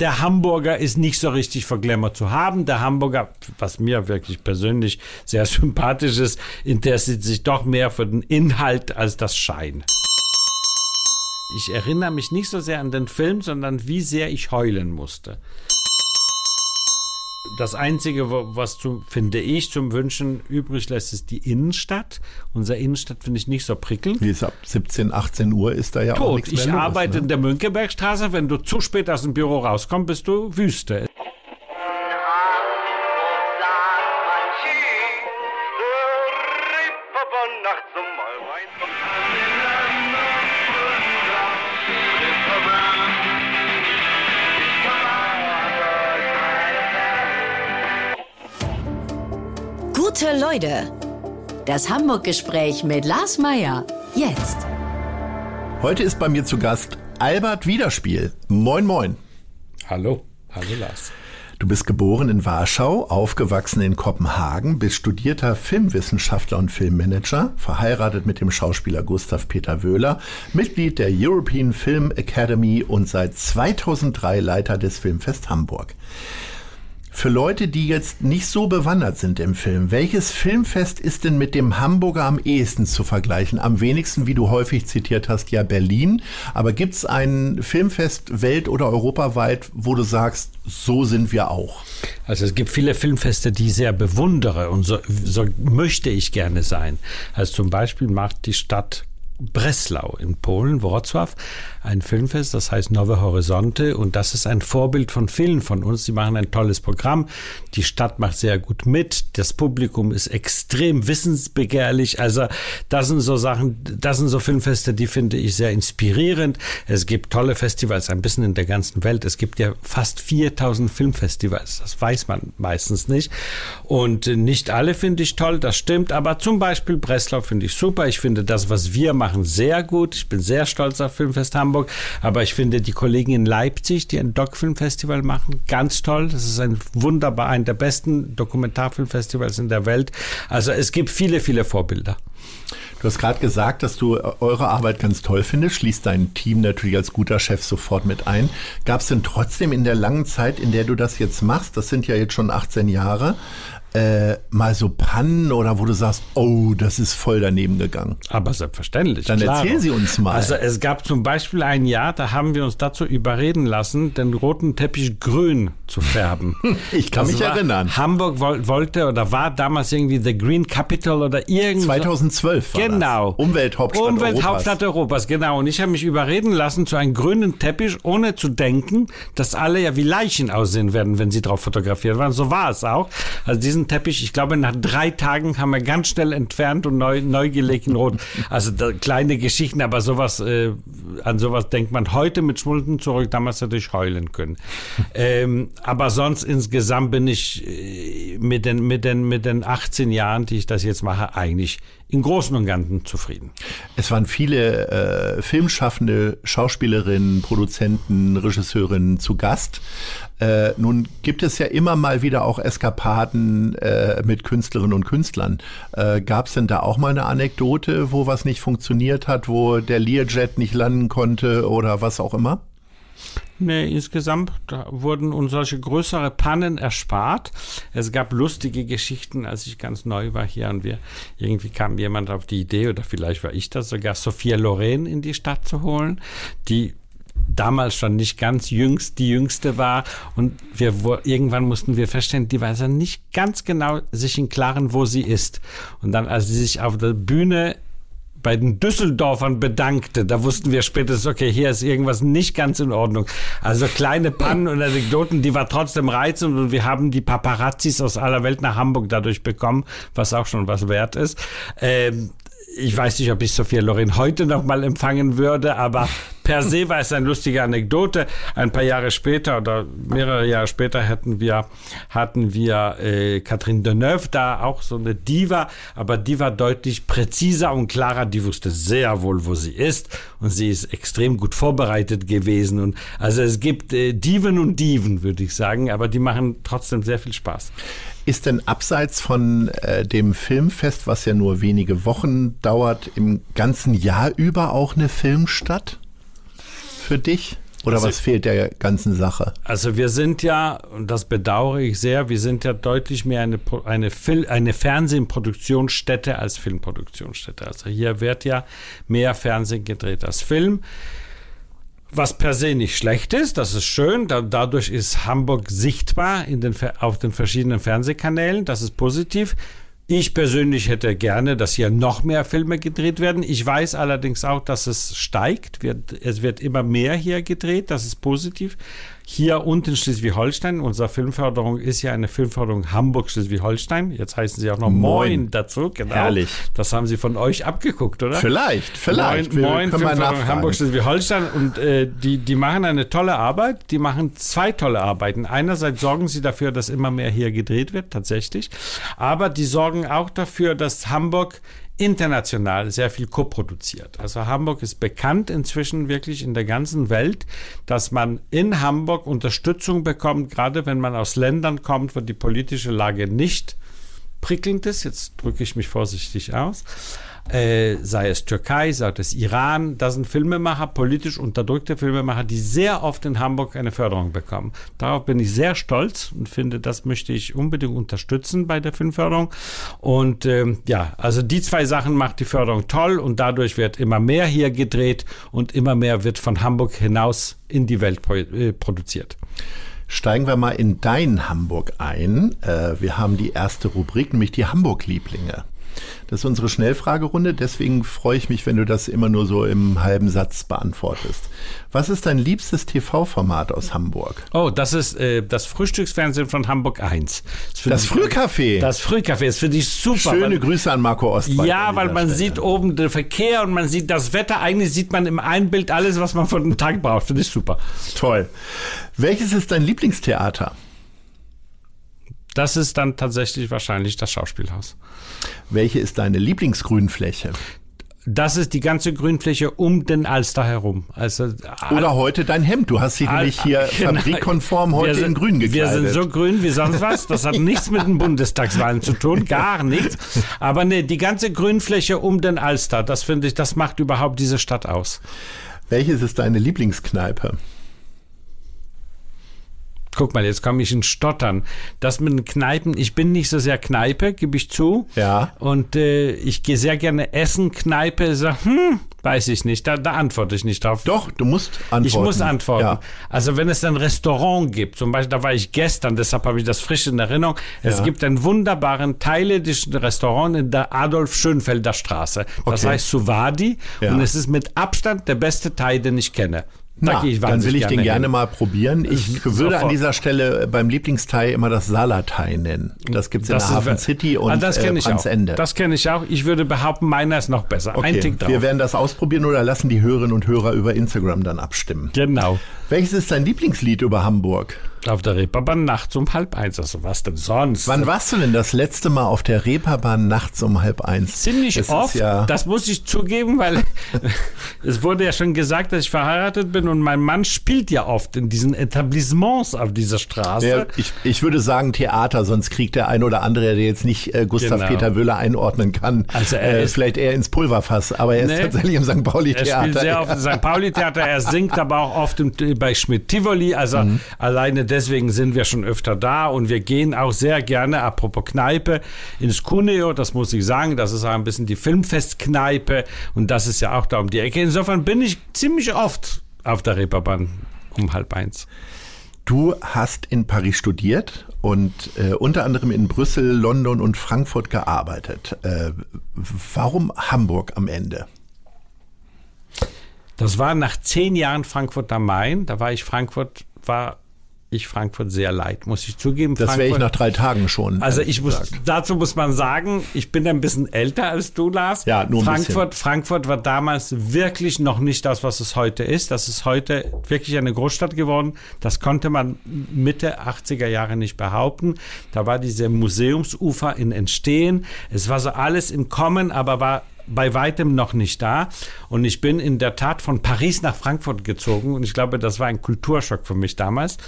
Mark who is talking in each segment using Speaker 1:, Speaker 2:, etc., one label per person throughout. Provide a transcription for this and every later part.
Speaker 1: Der Hamburger ist nicht so richtig Glamour zu haben. Der Hamburger, was mir wirklich persönlich sehr sympathisch ist, interessiert sich doch mehr für den Inhalt als das Schein. Ich erinnere mich nicht so sehr an den Film, sondern wie sehr ich heulen musste. Das Einzige, was zu, finde ich zum Wünschen übrig lässt, ist die Innenstadt. Unsere Innenstadt finde ich nicht so prickelnd.
Speaker 2: Wie ist ab 17, 18 Uhr ist da ja Tot. auch nichts
Speaker 1: mehr Ich los, arbeite ne? in der Mönckebergstraße. Wenn du zu spät aus dem Büro rauskommst, bist du Wüste.
Speaker 3: Leute. Das Hamburg-Gespräch mit Lars Meier. Jetzt.
Speaker 2: Heute ist bei mir zu Gast Albert Wiederspiel. Moin, moin.
Speaker 1: Hallo. Hallo, Lars.
Speaker 2: Du bist geboren in Warschau, aufgewachsen in Kopenhagen, bist studierter Filmwissenschaftler und Filmmanager, verheiratet mit dem Schauspieler Gustav Peter Wöhler, Mitglied der European Film Academy und seit 2003 Leiter des Filmfest Hamburg. Für Leute, die jetzt nicht so bewandert sind im Film, welches Filmfest ist denn mit dem Hamburger am ehesten zu vergleichen? Am wenigsten, wie du häufig zitiert hast, ja Berlin. Aber gibt es ein Filmfest welt- oder europaweit, wo du sagst, so sind wir auch?
Speaker 1: Also es gibt viele Filmfeste, die ich sehr bewundere und so, so möchte ich gerne sein. Also zum Beispiel macht die Stadt Breslau in Polen, Wrocław, ein Filmfest, das heißt Nowe Horizonte und das ist ein Vorbild von vielen von uns. Sie machen ein tolles Programm, die Stadt macht sehr gut mit, das Publikum ist extrem wissensbegehrlich, also das sind so Sachen, das sind so Filmfeste, die finde ich sehr inspirierend. Es gibt tolle Festivals, ein bisschen in der ganzen Welt. Es gibt ja fast 4000 Filmfestivals, das weiß man meistens nicht und nicht alle finde ich toll, das stimmt, aber zum Beispiel Breslau finde ich super. Ich finde das, was wir machen sehr gut. Ich bin sehr stolz auf Filmfest Hamburg. Aber ich finde die Kollegen in Leipzig, die ein Doc-Filmfestival machen, ganz toll. Das ist ein wunderbar, ein der besten Dokumentarfilmfestivals in der Welt. Also es gibt viele, viele Vorbilder.
Speaker 2: Du hast gerade gesagt, dass du eure Arbeit ganz toll findest, schließt dein Team natürlich als guter Chef sofort mit ein. Gab es denn trotzdem in der langen Zeit, in der du das jetzt machst, das sind ja jetzt schon 18 Jahre, äh, mal so Pannen oder wo du sagst, oh, das ist voll daneben gegangen?
Speaker 1: Aber selbstverständlich.
Speaker 2: Dann klar. erzähl sie uns mal.
Speaker 1: Also es gab zum Beispiel ein Jahr, da haben wir uns dazu überreden lassen, den roten Teppich grün zu färben.
Speaker 2: ich kann das mich erinnern.
Speaker 1: Hamburg wollte oder war damals irgendwie the Green Capital oder irgendwas.
Speaker 2: 2012
Speaker 1: war Genau.
Speaker 2: Das. Umwelthauptstadt
Speaker 1: Umwelthauptstadt Europas. Europas, genau. Und ich habe mich überreden lassen zu einem grünen Teppich, ohne zu denken, dass alle ja wie Leichen aussehen werden, wenn sie drauf fotografiert waren. So war es auch. Also diesen Teppich, ich glaube, nach drei Tagen haben wir ganz schnell entfernt und neu, neu gelegt in Rot. Also da, kleine Geschichten, aber sowas, äh, an sowas denkt man heute mit Schmulden zurück. Damals hätte ich heulen können. ähm, aber sonst insgesamt bin ich äh, mit den, mit den, mit den 18 Jahren, die ich das jetzt mache, eigentlich im Großen und Ganzen zufrieden.
Speaker 2: Es waren viele äh, filmschaffende Schauspielerinnen, Produzenten, Regisseurinnen zu Gast. Äh, nun gibt es ja immer mal wieder auch Eskapaden äh, mit Künstlerinnen und Künstlern. Äh, Gab es denn da auch mal eine Anekdote, wo was nicht funktioniert hat, wo der Learjet nicht landen konnte oder was auch immer?
Speaker 1: Nee, insgesamt wurden uns solche größere Pannen erspart. Es gab lustige Geschichten, als ich ganz neu war hier und wir irgendwie kam jemand auf die Idee oder vielleicht war ich das sogar Sophia Loren in die Stadt zu holen, die damals schon nicht ganz jüngst die jüngste war und wir irgendwann mussten wir feststellen, die weiß ja nicht ganz genau sich im Klaren, wo sie ist. Und dann, als sie sich auf der Bühne bei den Düsseldorfern bedankte, da wussten wir spätestens, okay, hier ist irgendwas nicht ganz in Ordnung. Also kleine Pannen und Anekdoten, die war trotzdem reizend und wir haben die Paparazzis aus aller Welt nach Hamburg dadurch bekommen, was auch schon was wert ist. Ähm, ich weiß nicht, ob ich Sophia Loren heute noch mal empfangen würde, aber per se war es eine lustige Anekdote. Ein paar Jahre später oder mehrere Jahre später hatten wir, hatten wir äh, Catherine Deneuve da, auch so eine Diva, aber die war deutlich präziser und klarer. Die wusste sehr wohl, wo sie ist und sie ist extrem gut vorbereitet gewesen. Und also es gibt äh, Diven und Diven, würde ich sagen, aber die machen trotzdem sehr viel Spaß.
Speaker 2: Ist denn abseits von äh, dem Filmfest, was ja nur wenige Wochen dauert, im ganzen Jahr über auch eine Filmstadt für dich? Oder also, was fehlt der ganzen Sache?
Speaker 1: Also wir sind ja, und das bedauere ich sehr, wir sind ja deutlich mehr eine, eine, Fil eine Fernsehproduktionsstätte als Filmproduktionsstätte. Also hier wird ja mehr Fernsehen gedreht als Film. Was per se nicht schlecht ist, das ist schön. Da, dadurch ist Hamburg sichtbar in den, auf den verschiedenen Fernsehkanälen. Das ist positiv. Ich persönlich hätte gerne, dass hier noch mehr Filme gedreht werden. Ich weiß allerdings auch, dass es steigt. es wird immer mehr hier gedreht. Das ist positiv hier unten in Schleswig-Holstein. Unsere Filmförderung ist ja eine Filmförderung Hamburg-Schleswig-Holstein. Jetzt heißen sie auch noch Moin, Moin dazu.
Speaker 2: Genau. Herrlich.
Speaker 1: Das haben sie von euch abgeguckt, oder?
Speaker 2: Vielleicht, vielleicht.
Speaker 1: Moin, Moin Filmförderung Hamburg-Schleswig-Holstein. Und äh, die, die machen eine tolle Arbeit. Die machen zwei tolle Arbeiten. Einerseits sorgen sie dafür, dass immer mehr hier gedreht wird, tatsächlich. Aber die sorgen auch dafür, dass Hamburg international sehr viel koproduziert. Also Hamburg ist bekannt inzwischen wirklich in der ganzen Welt, dass man in Hamburg Unterstützung bekommt, gerade wenn man aus Ländern kommt, wo die politische Lage nicht prickelnd ist. Jetzt drücke ich mich vorsichtig aus äh, sei es Türkei, sei es Iran. Das sind Filmemacher, politisch unterdrückte Filmemacher, die sehr oft in Hamburg eine Förderung bekommen. Darauf bin ich sehr stolz und finde, das möchte ich unbedingt unterstützen bei der Filmförderung. Und ähm, ja, also die zwei Sachen macht die Förderung toll und dadurch wird immer mehr hier gedreht und immer mehr wird von Hamburg hinaus in die Welt äh, produziert.
Speaker 2: Steigen wir mal in dein Hamburg ein. Äh, wir haben die erste Rubrik, nämlich die Hamburg-Lieblinge. Das ist unsere Schnellfragerunde. Deswegen freue ich mich, wenn du das immer nur so im halben Satz beantwortest. Was ist dein liebstes TV-Format aus Hamburg?
Speaker 1: Oh, das ist äh, das Frühstücksfernsehen von Hamburg 1.
Speaker 2: Das, das Frühcafé.
Speaker 1: Das Frühcafé, das finde ich super.
Speaker 2: Schöne weil, Grüße an Marco Ostwald.
Speaker 1: Ja, weil man Stelle. sieht oben den Verkehr und man sieht das Wetter. Eigentlich sieht man im Einbild alles, was man von dem Tag braucht. Finde ich super.
Speaker 2: Toll. Welches ist dein Lieblingstheater?
Speaker 1: Das ist dann tatsächlich wahrscheinlich das Schauspielhaus.
Speaker 2: Welche ist deine Lieblingsgrünfläche?
Speaker 1: Das ist die ganze Grünfläche um den Alster herum. Also,
Speaker 2: Oder heute dein Hemd. Du hast sie nämlich hier genau. fabrikkonform heute sind, in grün gekleidet.
Speaker 1: Wir sind so grün wie sonst was. Das hat nichts mit den Bundestagswahlen zu tun. Gar nichts. Aber nee, die ganze Grünfläche um den Alster, das finde ich, das macht überhaupt diese Stadt aus.
Speaker 2: Welches ist deine Lieblingskneipe?
Speaker 1: Guck mal, jetzt komme ich in Stottern. Das mit den Kneipen, ich bin nicht so sehr Kneipe, gebe ich zu.
Speaker 2: Ja.
Speaker 1: Und äh, ich gehe sehr gerne essen, Kneipe, sag, hm, weiß ich nicht, da, da antworte ich nicht drauf.
Speaker 2: Doch, du musst antworten.
Speaker 1: Ich muss antworten. Ja. Also wenn es ein Restaurant gibt, zum Beispiel, da war ich gestern, deshalb habe ich das frisch in Erinnerung, es ja. gibt einen wunderbaren thailändischen Restaurant in der Adolf Schönfelder Straße. Das okay. heißt Suvadi ja. und es ist mit Abstand der beste Thai, den ich kenne.
Speaker 2: Na, dann will ich den gerne hin. mal probieren. Ich würde Sofort. an dieser Stelle beim Lieblingsteil immer das Salatai nennen. Das gibt es in der Hafen City und ah,
Speaker 1: das
Speaker 2: äh,
Speaker 1: Ende. Das kenne ich auch. Ich würde behaupten, meiner ist noch besser.
Speaker 2: Okay. Ein Tick drauf. Wir werden das ausprobieren oder lassen die Hörerinnen und Hörer über Instagram dann abstimmen.
Speaker 1: Genau.
Speaker 2: Welches ist dein Lieblingslied über Hamburg?
Speaker 1: Auf der Reeperbahn nachts um halb eins. Also was denn sonst?
Speaker 2: Wann warst du denn das letzte Mal auf der Reeperbahn nachts um halb eins?
Speaker 1: Ziemlich das oft. Ja das muss ich zugeben, weil es wurde ja schon gesagt, dass ich verheiratet bin und mein Mann spielt ja oft in diesen Etablissements auf dieser Straße. Ja,
Speaker 2: ich, ich würde sagen Theater, sonst kriegt der ein oder andere, der jetzt nicht äh, Gustav genau. Peter Wöhler einordnen kann, also er äh, vielleicht eher ins Pulverfass. Aber er nee, ist tatsächlich im St. Pauli-Theater. Er
Speaker 1: spielt sehr oft im St. Pauli-Theater. Er singt aber auch oft im, bei Schmidt-Tivoli. Also mhm. alleine deswegen sind wir schon öfter da und wir gehen auch sehr gerne, apropos Kneipe, ins Cuneo, das muss ich sagen, das ist auch ein bisschen die Filmfestkneipe und das ist ja auch da um die Ecke. Insofern bin ich ziemlich oft auf der Reeperbahn um halb eins.
Speaker 2: Du hast in Paris studiert und äh, unter anderem in Brüssel, London und Frankfurt gearbeitet. Äh, warum Hamburg am Ende?
Speaker 1: Das war nach zehn Jahren Frankfurt am Main. Da war ich Frankfurt, war ich Frankfurt sehr leid, muss ich zugeben.
Speaker 2: Das wäre ich nach drei Tagen schon.
Speaker 1: Also ich muss, dazu muss man sagen, ich bin ein bisschen älter als du, Lars.
Speaker 2: Ja, nur
Speaker 1: Frankfurt,
Speaker 2: bisschen.
Speaker 1: Frankfurt war damals wirklich noch nicht das, was es heute ist. Das ist heute wirklich eine Großstadt geworden. Das konnte man Mitte 80er Jahre nicht behaupten. Da war diese Museumsufer in Entstehen. Es war so alles im Kommen, aber war bei weitem noch nicht da. Und ich bin in der Tat von Paris nach Frankfurt gezogen und ich glaube, das war ein Kulturschock für mich damals.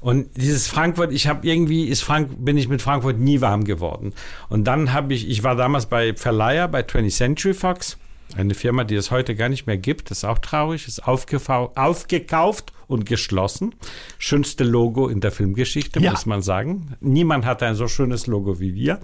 Speaker 1: Und dieses Frankfurt, ich habe irgendwie, ist Frank, bin ich mit Frankfurt nie warm geworden. Und dann habe ich, ich war damals bei Verleiher, bei 20th Century Fox Eine Firma, die es heute gar nicht mehr gibt, ist auch traurig, ist aufgekauft und geschlossen. Schönste Logo in der Filmgeschichte, ja. muss man sagen. Niemand hatte ein so schönes Logo wie wir.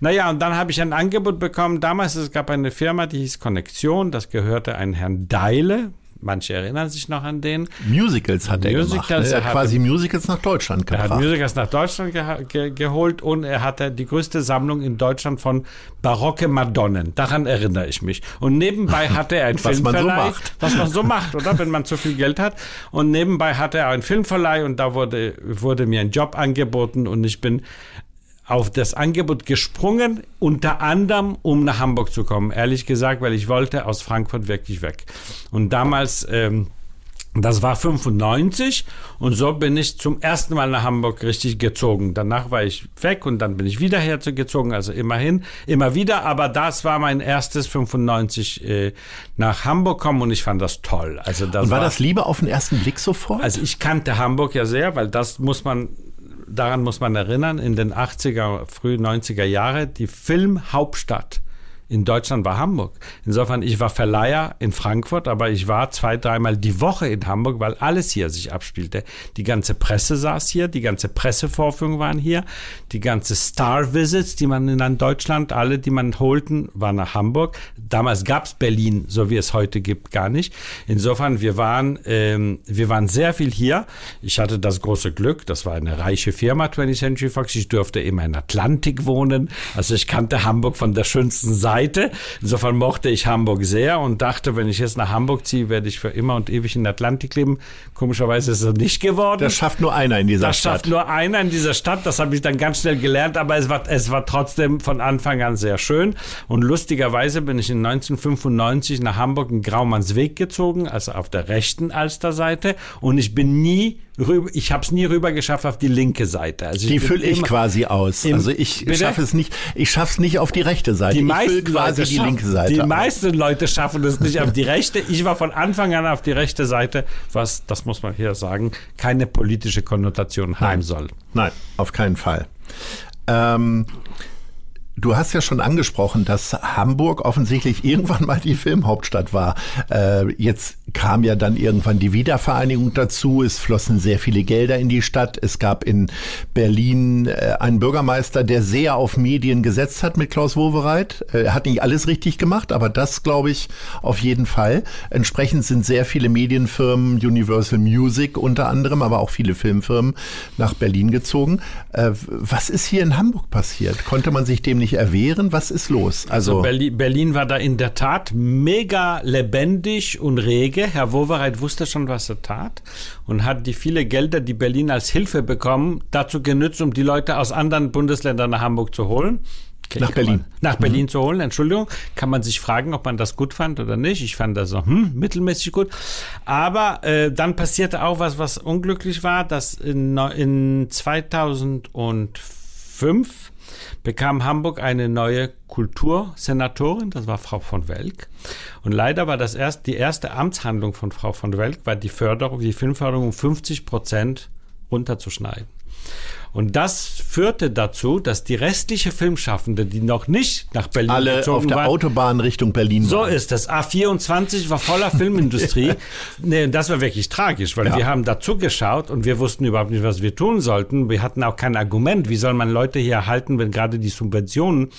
Speaker 1: Naja, und dann habe ich ein Angebot bekommen. Damals, es gab eine Firma, die hieß Konnexion. Das gehörte einem Herrn Deile. Manche erinnern sich noch an den.
Speaker 2: Musicals hat er gemacht. Ne? Er hat quasi Musicals nach Deutschland gebracht.
Speaker 1: Er hat Musicals nach Deutschland ge ge geholt und er hatte die größte Sammlung in Deutschland von barocke Madonnen. Daran erinnere ich mich. Und nebenbei hatte er ein Filmverleih. Was man so macht. Was man so macht, oder? Wenn man zu viel Geld hat. Und nebenbei hatte er einen Filmverleih und da wurde, wurde mir ein Job angeboten und ich bin auf das Angebot gesprungen, unter anderem, um nach Hamburg zu kommen. Ehrlich gesagt, weil ich wollte aus Frankfurt wirklich weg. Und damals, ähm, das war 95 und so bin ich zum ersten Mal nach Hamburg richtig gezogen. Danach war ich weg und dann bin ich wieder hergezogen, also immerhin, immer wieder. Aber das war mein erstes 95 äh, nach Hamburg kommen und ich fand das toll. Also das
Speaker 2: und war, war das Liebe auf den ersten Blick sofort?
Speaker 1: Also ich kannte Hamburg ja sehr, weil das muss man daran muss man erinnern, in den 80er, früh 90er Jahre, die Filmhauptstadt in Deutschland war Hamburg. Insofern, ich war Verleiher in Frankfurt, aber ich war zwei, dreimal die Woche in Hamburg, weil alles hier sich abspielte. Die ganze Presse saß hier, die ganze Pressevorführung waren hier, die ganze Star-Visits, die man in Deutschland, alle, die man holten, waren nach Hamburg. Damals gab es Berlin, so wie es heute gibt, gar nicht. Insofern, wir waren, ähm, wir waren sehr viel hier. Ich hatte das große Glück, das war eine reiche Firma, 20th Century Fox. Ich durfte immer in Atlantik wohnen. Also ich kannte Hamburg von der schönsten Seite Seite. Insofern mochte ich Hamburg sehr und dachte, wenn ich jetzt nach Hamburg ziehe, werde ich für immer und ewig in der Atlantik leben. Komischerweise ist es nicht geworden.
Speaker 2: Das schafft nur einer in dieser
Speaker 1: das
Speaker 2: Stadt.
Speaker 1: Das schafft nur einer in dieser Stadt. Das habe ich dann ganz schnell gelernt, aber es war, es war trotzdem von Anfang an sehr schön. Und lustigerweise bin ich in 1995 nach Hamburg in Graumannsweg gezogen, also auf der rechten Alsterseite. Und ich bin nie rüber, ich habe es nie rüber geschafft auf die linke Seite.
Speaker 2: Also die fülle ich quasi aus. also ich schaffe es nicht, ich schaffe es nicht auf die rechte Seite.
Speaker 1: Die meisten quasi die linke Seite. Die meisten Leute schaffen es nicht auf die rechte. Ich war von Anfang an auf die rechte Seite, was, das muss man hier sagen, keine politische Konnotation haben
Speaker 2: Nein.
Speaker 1: soll.
Speaker 2: Nein, auf keinen Fall. Ähm, Du hast ja schon angesprochen, dass Hamburg offensichtlich irgendwann mal die Filmhauptstadt war. Äh, jetzt kam ja dann irgendwann die Wiedervereinigung dazu. Es flossen sehr viele Gelder in die Stadt. Es gab in Berlin äh, einen Bürgermeister, der sehr auf Medien gesetzt hat mit Klaus Wowereit. Äh, hat nicht alles richtig gemacht, aber das glaube ich auf jeden Fall. Entsprechend sind sehr viele Medienfirmen, Universal Music unter anderem, aber auch viele Filmfirmen nach Berlin gezogen. Äh, was ist hier in Hamburg passiert? Konnte man sich dem nicht erwehren? Was ist los?
Speaker 1: Also, also Berlin, Berlin war da in der Tat mega lebendig und rege. Herr Wowereit wusste schon, was er tat und hat die viele Gelder, die Berlin als Hilfe bekommen, dazu genützt, um die Leute aus anderen Bundesländern nach Hamburg zu holen.
Speaker 2: Okay, nach Berlin. Man,
Speaker 1: nach mhm. Berlin zu holen, Entschuldigung. Kann man sich fragen, ob man das gut fand oder nicht. Ich fand das so hm, mittelmäßig gut. Aber äh, dann passierte auch was, was unglücklich war, dass in, in 2005 bekam Hamburg eine neue Kultursenatorin, das war Frau von Welk. Und leider war das erst die erste Amtshandlung von Frau von Welk, war die Förderung, die Filmförderung um 50 Prozent runterzuschneiden. Und das führte dazu, dass die restliche Filmschaffende, die noch nicht nach Berlin
Speaker 2: Alle gezogen auf der waren, Autobahn Richtung Berlin
Speaker 1: So waren. ist das. A24 war voller Filmindustrie. nee, das war wirklich tragisch, weil ja. wir haben dazu geschaut und wir wussten überhaupt nicht, was wir tun sollten. Wir hatten auch kein Argument. Wie soll man Leute hier halten, wenn gerade die Subventionen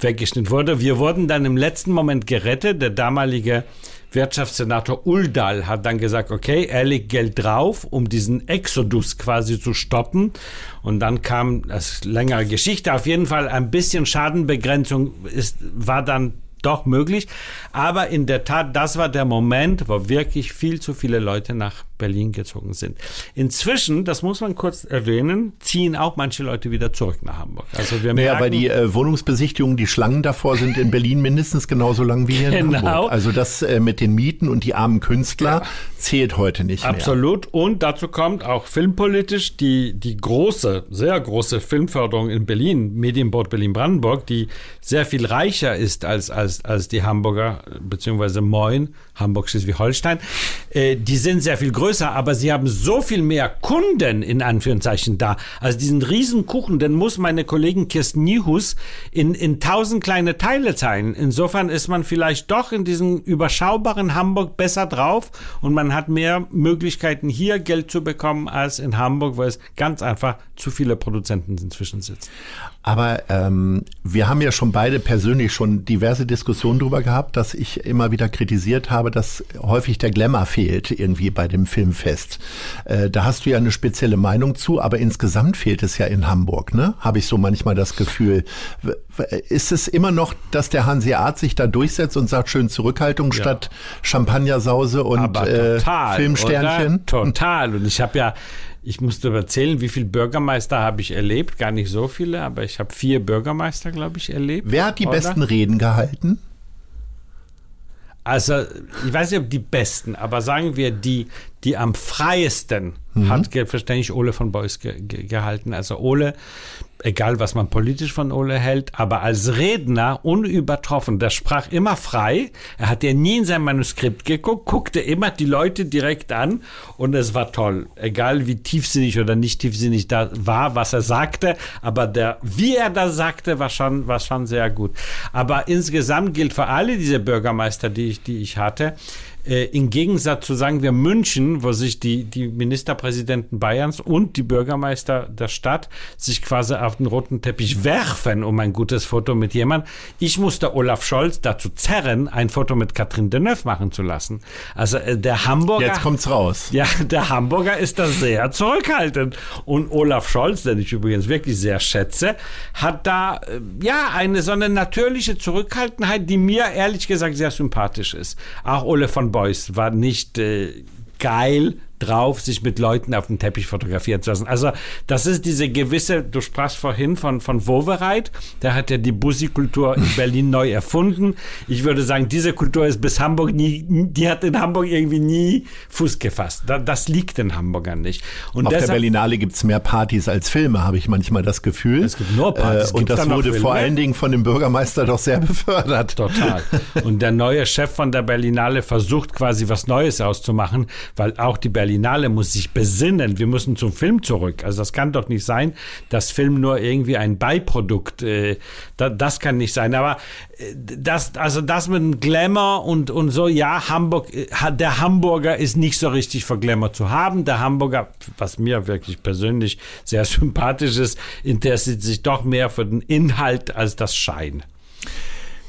Speaker 1: weggeschnitten wurden? Wir wurden dann im letzten Moment gerettet. Der damalige Wirtschaftssenator Uldal hat dann gesagt, okay, er legt Geld drauf, um diesen Exodus quasi zu stoppen. Und dann kam, das längere Geschichte, auf jeden Fall ein bisschen Schadenbegrenzung ist, war dann doch möglich. Aber in der Tat, das war der Moment, wo wirklich viel zu viele Leute nach Berlin gezogen sind. Inzwischen, das muss man kurz erwähnen, ziehen auch manche Leute wieder zurück nach Hamburg.
Speaker 2: Also wir naja, weil die äh, Wohnungsbesichtigungen, die Schlangen davor sind in Berlin mindestens genauso lang wie hier in genau. Hamburg. Also das äh, mit den Mieten und die armen Künstler ja. zählt heute nicht
Speaker 1: Absolut.
Speaker 2: mehr.
Speaker 1: Und dazu kommt auch filmpolitisch die, die große, sehr große Filmförderung in Berlin, Medienboard Berlin-Brandenburg, die sehr viel reicher ist als, als, als die Hamburger, beziehungsweise Moin, Hamburg Schleswig-Holstein. Äh, die sind sehr viel größer größer, aber sie haben so viel mehr Kunden in Anführungszeichen da. Also diesen riesen Kuchen, den muss meine Kollegin Kirsten Niehus in, in tausend kleine Teile teilen. Insofern ist man vielleicht doch in diesem überschaubaren Hamburg besser drauf und man hat mehr Möglichkeiten hier Geld zu bekommen als in Hamburg, wo es ganz einfach zu viele Produzenten inzwischen sitzen.
Speaker 2: Aber ähm, wir haben ja schon beide persönlich schon diverse Diskussionen darüber gehabt, dass ich immer wieder kritisiert habe, dass häufig der Glamour fehlt irgendwie bei dem Filmfest. Äh, da hast du ja eine spezielle Meinung zu, aber insgesamt fehlt es ja in Hamburg, ne? Habe ich so manchmal das Gefühl. Ist es immer noch, dass der Hanseat sich da durchsetzt und sagt, schön Zurückhaltung ja. statt Champagnersause und äh, Filmsternchen?
Speaker 1: Oder? Total. Und ich habe ja ich musste erzählen, wie viele Bürgermeister habe ich erlebt. Gar nicht so viele, aber ich habe vier Bürgermeister, glaube ich, erlebt.
Speaker 2: Wer hat die oder? besten Reden gehalten?
Speaker 1: Also, ich weiß nicht, ob die besten, aber sagen wir, die, die am freiesten mhm. hat selbstverständlich Ole von Beuys ge ge gehalten. Also Ole egal was man politisch von Ole hält, aber als Redner unübertroffen. Der sprach immer frei. Er hat ja nie in sein Manuskript geguckt, guckte immer die Leute direkt an und es war toll. Egal wie tiefsinnig oder nicht tiefsinnig da war, was er sagte, aber der, wie er das sagte, war schon, war schon sehr gut. Aber insgesamt gilt für alle diese Bürgermeister, die ich, die ich hatte, äh, im Gegensatz zu sagen wir München, wo sich die, die Ministerpräsidenten Bayerns und die Bürgermeister der Stadt sich quasi auf den roten Teppich werfen um ein gutes Foto mit jemand. Ich musste Olaf Scholz dazu zerren, ein Foto mit Catherine Deneuve machen zu lassen. Also äh, der Hamburger.
Speaker 2: Jetzt kommt's raus.
Speaker 1: Ja, der Hamburger ist da sehr zurückhaltend. Und Olaf Scholz, den ich übrigens wirklich sehr schätze, hat da äh, ja eine so eine natürliche Zurückhaltenheit, die mir ehrlich gesagt sehr sympathisch ist. Auch Ole von Boys war nicht äh, geil drauf, sich mit Leuten auf dem Teppich fotografieren zu lassen. Also das ist diese gewisse, du sprachst vorhin von, von Wowereit, der hat ja die Bussi-Kultur in Berlin neu erfunden. Ich würde sagen, diese Kultur ist bis Hamburg nie, die hat in Hamburg irgendwie nie Fuß gefasst. das liegt in Hamburgern nicht.
Speaker 2: Und Auf deshalb, der Berlinale gibt es mehr Partys als Filme, habe ich manchmal das Gefühl.
Speaker 1: Es gibt nur Partys.
Speaker 2: Äh, und das wurde vor allen Dingen von dem Bürgermeister doch sehr befördert.
Speaker 1: Total. Und der neue Chef von der Berlinale versucht quasi was Neues auszumachen, weil auch die Berlinale Berlinale muss sich besinnen. Wir müssen zum Film zurück. Also das kann doch nicht sein, dass Film nur irgendwie ein Beiprodukt, äh, da, das kann nicht sein. Aber äh, das, also das mit dem Glamour und, und so, ja, Hamburg, äh, der Hamburger ist nicht so richtig für Glamour zu haben. Der Hamburger, was mir wirklich persönlich sehr sympathisch ist, interessiert sich doch mehr für den Inhalt als das Schein.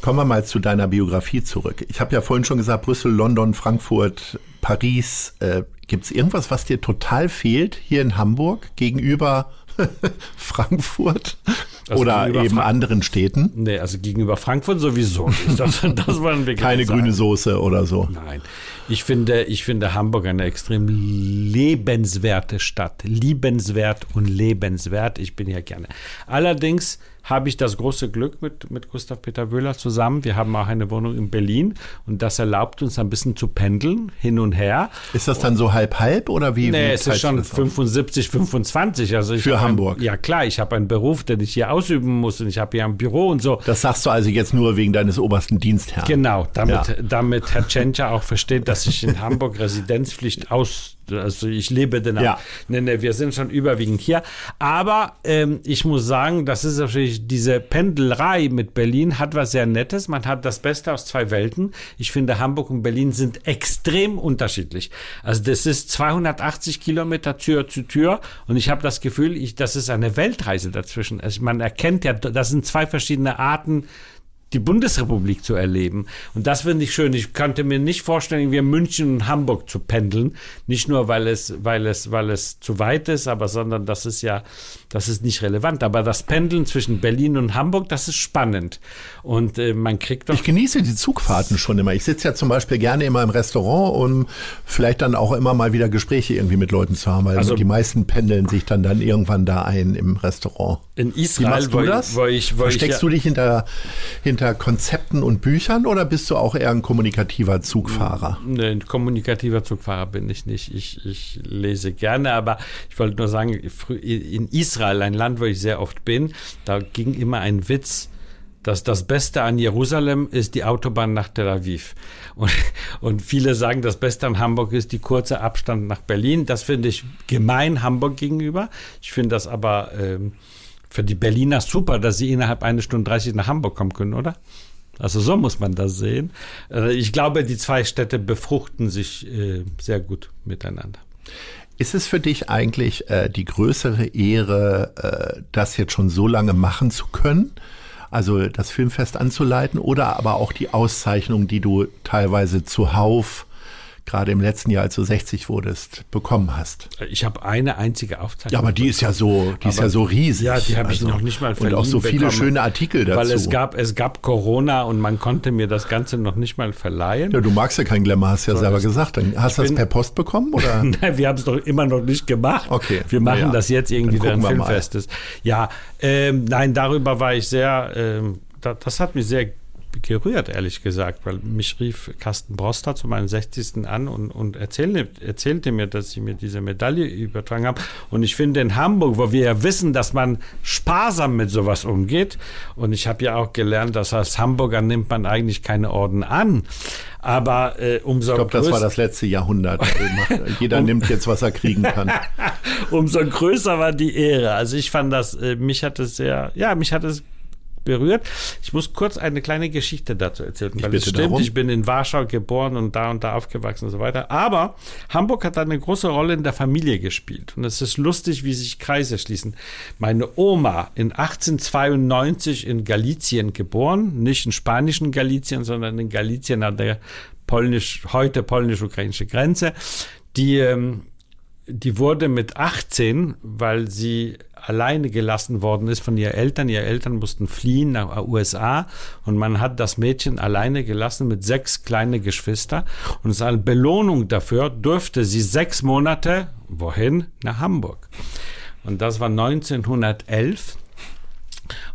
Speaker 2: Kommen wir mal zu deiner Biografie zurück. Ich habe ja vorhin schon gesagt, Brüssel, London, Frankfurt, Paris. Äh, Gibt es irgendwas, was dir total fehlt hier in Hamburg gegenüber Frankfurt also oder eben Frank anderen Städten?
Speaker 1: Nee, also gegenüber Frankfurt sowieso.
Speaker 2: Das, das wollen wir Keine grüne Soße oder so.
Speaker 1: Nein. Ich finde, ich finde Hamburg eine extrem lebenswerte Stadt. Liebenswert und lebenswert. Ich bin ja gerne. Allerdings habe ich das große Glück mit, mit Gustav Peter Wöhler zusammen. Wir haben auch eine Wohnung in Berlin und das erlaubt uns ein bisschen zu pendeln, hin und her.
Speaker 2: Ist das dann so halb-halb oder wie?
Speaker 1: Nee, wie es ist schon 75, 25. Also
Speaker 2: Für Hamburg?
Speaker 1: Ein, ja klar, ich habe einen Beruf, den ich hier ausüben muss und ich habe hier ein Büro und so.
Speaker 2: Das sagst du also jetzt nur wegen deines obersten Dienstherrn?
Speaker 1: Genau, damit, ja. damit Herr Tschentscher auch versteht, dass ich in Hamburg Residenzpflicht aus also ich lebe den ja. nee, nee, wir sind schon überwiegend hier. Aber ähm, ich muss sagen, das ist natürlich diese Pendelei mit Berlin hat was sehr Nettes. Man hat das Beste aus zwei Welten. Ich finde, Hamburg und Berlin sind extrem unterschiedlich. Also das ist 280 Kilometer Tür zu Tür und ich habe das Gefühl, ich, das ist eine Weltreise dazwischen. Also man erkennt ja, das sind zwei verschiedene Arten die Bundesrepublik zu erleben. Und das finde ich schön. Ich könnte mir nicht vorstellen, wie München und Hamburg zu pendeln. Nicht nur, weil es, weil es, weil es zu weit ist, aber sondern das ist ja, das ist nicht relevant. Aber das Pendeln zwischen Berlin und Hamburg, das ist spannend. Und äh, man kriegt doch.
Speaker 2: Ich genieße die Zugfahrten schon immer. Ich sitze ja zum Beispiel gerne immer im Restaurant, um vielleicht dann auch immer mal wieder Gespräche irgendwie mit Leuten zu haben, weil also, die meisten pendeln sich dann dann irgendwann da ein im Restaurant.
Speaker 1: In Israel,
Speaker 2: wo, das? Wo ich, wo Versteckst ich, ja, du dich hinter, hinter hinter Konzepten und Büchern oder bist du auch eher ein kommunikativer Zugfahrer?
Speaker 1: Nee, ein kommunikativer Zugfahrer bin ich nicht. Ich, ich lese gerne, aber ich wollte nur sagen, in Israel, ein Land, wo ich sehr oft bin, da ging immer ein Witz, dass das Beste an Jerusalem ist die Autobahn nach Tel Aviv. Und, und viele sagen, das Beste an Hamburg ist die kurze Abstand nach Berlin. Das finde ich gemein Hamburg gegenüber. Ich finde das aber ähm, für die Berliner super, dass sie innerhalb einer Stunde 30 nach Hamburg kommen können, oder? Also so muss man das sehen. Äh, ich glaube, die zwei Städte befruchten sich äh, sehr gut miteinander.
Speaker 2: Ist es für dich eigentlich äh, die größere Ehre, das jetzt schon so lange machen zu können? Also das Filmfest anzuleiten oder aber auch die Auszeichnung, die du teilweise zuhauf gerade im letzten Jahr, als du 60 wurdest, bekommen hast.
Speaker 1: Ich habe eine einzige Aufzeichnung.
Speaker 2: Ja, aber die ist ja so, die ist ja so riesig.
Speaker 1: Ja, die habe ich also, noch nicht mal
Speaker 2: verliehen Und auch so viele bekommen, schöne Artikel dazu.
Speaker 1: Weil es gab, es gab Corona und man konnte mir das Ganze noch nicht mal verleihen.
Speaker 2: Ja, du magst ja kein Glamour, hast ja so, selber gesagt. Dann hast du das per Post bekommen oder?
Speaker 1: Nein, wir haben es doch immer noch nicht gemacht.
Speaker 2: Okay.
Speaker 1: Wir machen ja. das jetzt irgendwie während Filmfestes. Ja, ähm, nein, darüber war ich sehr, ähm, das, das hat mich sehr gerührt, ehrlich gesagt, weil mich rief Carsten Broster zu meinem 60. an und, und erzählte, erzählte mir, dass sie mir diese Medaille übertragen haben. Und ich finde in Hamburg, wo wir ja wissen, dass man sparsam mit sowas umgeht, und ich habe ja auch gelernt, dass als Hamburger nimmt man eigentlich keine Orden an. Aber äh, umso
Speaker 2: Ich glaube, das war das letzte Jahrhundert. Jeder um, nimmt jetzt, was er kriegen kann.
Speaker 1: umso größer war die Ehre. Also ich fand das, äh, mich hat es sehr, ja, mich hat es berührt. Ich muss kurz eine kleine Geschichte dazu erzählen, weil es stimmt, darum. ich bin in Warschau geboren und da und da aufgewachsen und so weiter. Aber Hamburg hat eine große Rolle in der Familie gespielt. Und es ist lustig, wie sich Kreise schließen. Meine Oma in 1892 in Galizien geboren, nicht in spanischen Galizien, sondern in Galizien an der polnisch, heute polnisch-ukrainische Grenze. Die, ähm, die wurde mit 18, weil sie alleine gelassen worden ist von ihren Eltern. Ihre Eltern mussten fliehen nach USA und man hat das Mädchen alleine gelassen mit sechs kleinen Geschwistern. Und als Belohnung dafür durfte sie sechs Monate, wohin? Nach Hamburg. Und das war 1911.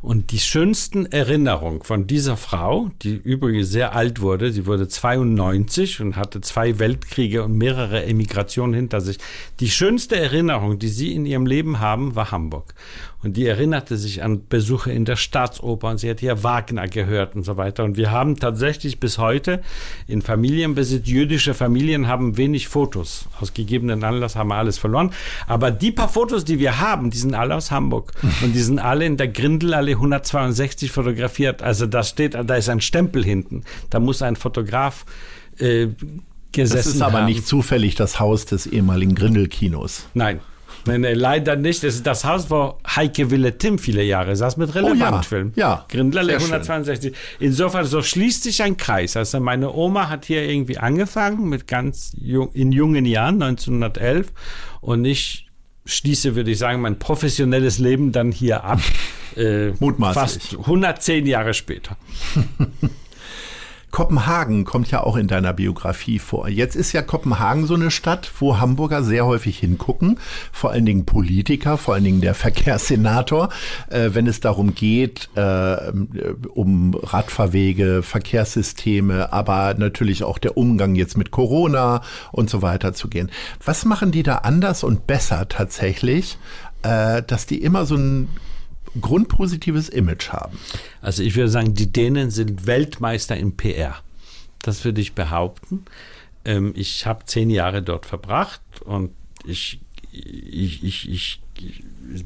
Speaker 1: Und die schönsten Erinnerungen von dieser Frau, die übrigens sehr alt wurde, sie wurde 92 und hatte zwei Weltkriege und mehrere Emigrationen hinter sich. Die schönste Erinnerung, die sie in ihrem Leben haben, war Hamburg. Und die erinnerte sich an Besuche in der Staatsoper und sie hat hier Wagner gehört und so weiter. Und wir haben tatsächlich bis heute in Familienbesitz, jüdische Familien haben wenig Fotos. Aus gegebenen Anlass haben wir alles verloren. Aber die paar Fotos, die wir haben, die sind alle aus Hamburg. Und die sind alle in der Grindelallee 162 fotografiert. Also da steht, da ist ein Stempel hinten. Da muss ein Fotograf äh, gesessen Das
Speaker 2: ist aber
Speaker 1: haben.
Speaker 2: nicht zufällig das Haus des ehemaligen Grindel-Kinos.
Speaker 1: Nein. Nein, leider nicht. Das ist das Haus, wo Heike Wille Tim viele Jahre saß mit Relevantfilm.
Speaker 2: Oh ja, ja.
Speaker 1: Grindlerle 162. Insofern, so schließt sich ein Kreis. Also meine Oma hat hier irgendwie angefangen mit ganz jung, in jungen Jahren, 1911. Und ich schließe, würde ich sagen, mein professionelles Leben dann hier ab.
Speaker 2: Äh, Mutmaßlich.
Speaker 1: Fast 110 Jahre später.
Speaker 2: Kopenhagen kommt ja auch in deiner Biografie vor. Jetzt ist ja Kopenhagen so eine Stadt, wo Hamburger sehr häufig hingucken, vor allen Dingen Politiker, vor allen Dingen der Verkehrssenator, äh, wenn es darum geht, äh, um Radfahrwege, Verkehrssysteme, aber natürlich auch der Umgang jetzt mit Corona und so weiter zu gehen. Was machen die da anders und besser tatsächlich, äh, dass die immer so ein grundpositives Image haben.
Speaker 1: Also ich würde sagen, die Dänen sind Weltmeister im PR. Das würde ich behaupten. Ähm, ich habe zehn Jahre dort verbracht und ich, ich, ich, ich,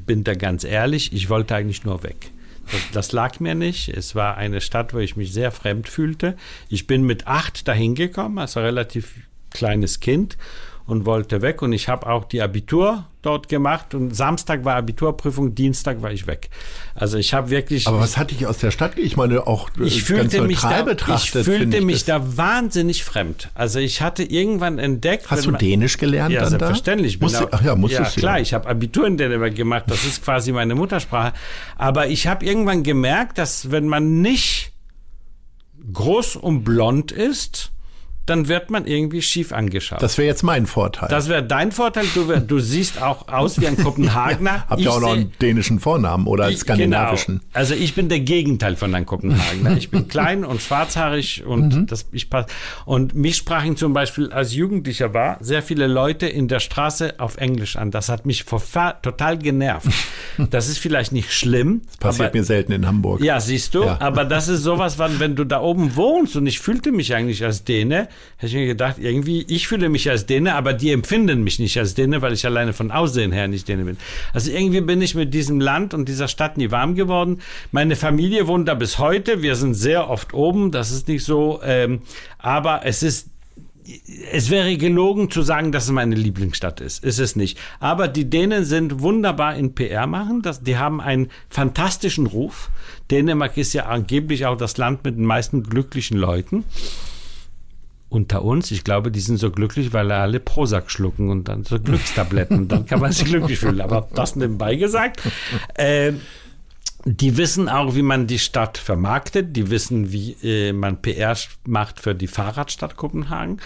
Speaker 1: bin da ganz ehrlich, ich wollte eigentlich nur weg. Das, das, lag mir nicht. Es war eine Stadt, wo ich mich sehr fremd fühlte. Ich bin mit acht dahin gekommen, also relativ kleines Kind und wollte weg. Und ich habe auch die Abitur dort gemacht und Samstag war Abiturprüfung, Dienstag war ich weg. Also ich habe wirklich.
Speaker 2: Aber was hatte ich aus der Stadt? Ich meine auch
Speaker 1: äh, ich fühlte mich da, betrachtet. Ich fühlte ich mich da wahnsinnig fremd. Also ich hatte irgendwann entdeckt.
Speaker 2: Hast du man, Dänisch gelernt?
Speaker 1: Ja,
Speaker 2: dann
Speaker 1: selbstverständlich.
Speaker 2: Da? Musst ach ja, musst
Speaker 1: ja, klar. Ja. Ich habe Abitur in Dänemark gemacht. Das ist quasi meine Muttersprache. Aber ich habe irgendwann gemerkt, dass wenn man nicht groß und blond ist, dann wird man irgendwie schief angeschaut.
Speaker 2: Das wäre jetzt mein Vorteil.
Speaker 1: Das wäre dein Vorteil. Du, du, siehst auch aus wie ein Kopenhagener.
Speaker 2: ja, habt ihr auch noch einen dänischen Vornamen oder einen skandinavischen?
Speaker 1: Genau. Also ich bin der Gegenteil von einem Kopenhagener. Ich bin klein und schwarzhaarig und mhm. das ich pass. Und mich sprachen zum Beispiel als Jugendlicher war sehr viele Leute in der Straße auf Englisch an. Das hat mich total genervt. Das ist vielleicht nicht schlimm.
Speaker 2: Das passiert
Speaker 1: aber,
Speaker 2: mir selten in Hamburg.
Speaker 1: Ja, siehst du,
Speaker 2: Ja.
Speaker 1: aber das ist sowas, wenn du da oben wohnst und ich fühlte mich eigentlich als Däne, hätte ich mir gedacht, irgendwie, ich fühle mich als Däne, aber die empfinden mich nicht als Däne, weil ich alleine von Aussehen her nicht Däne bin. Also irgendwie bin ich mit diesem Land und dieser Stadt nie warm geworden. Meine Familie wohnt da bis heute. Wir sind sehr oft oben. Das ist nicht so. Ähm, aber es ist es wäre gelogen zu sagen, dass es meine Lieblingsstadt ist. Ist es nicht. Aber die Dänen sind wunderbar in PR machen. Das, die haben einen fantastischen Ruf. Dänemark ist ja angeblich auch das Land mit den meisten glücklichen Leuten. Unter uns, ich glaube, die sind so glücklich, weil alle Prozac schlucken und dann so Glückstabletten. dann kann man sich glücklich fühlen. Aber das nebenbei gesagt. Äh, die wissen auch, wie man die Stadt vermarktet. Die wissen, wie äh, man PR macht für die Fahrradstadt Kopenhagen.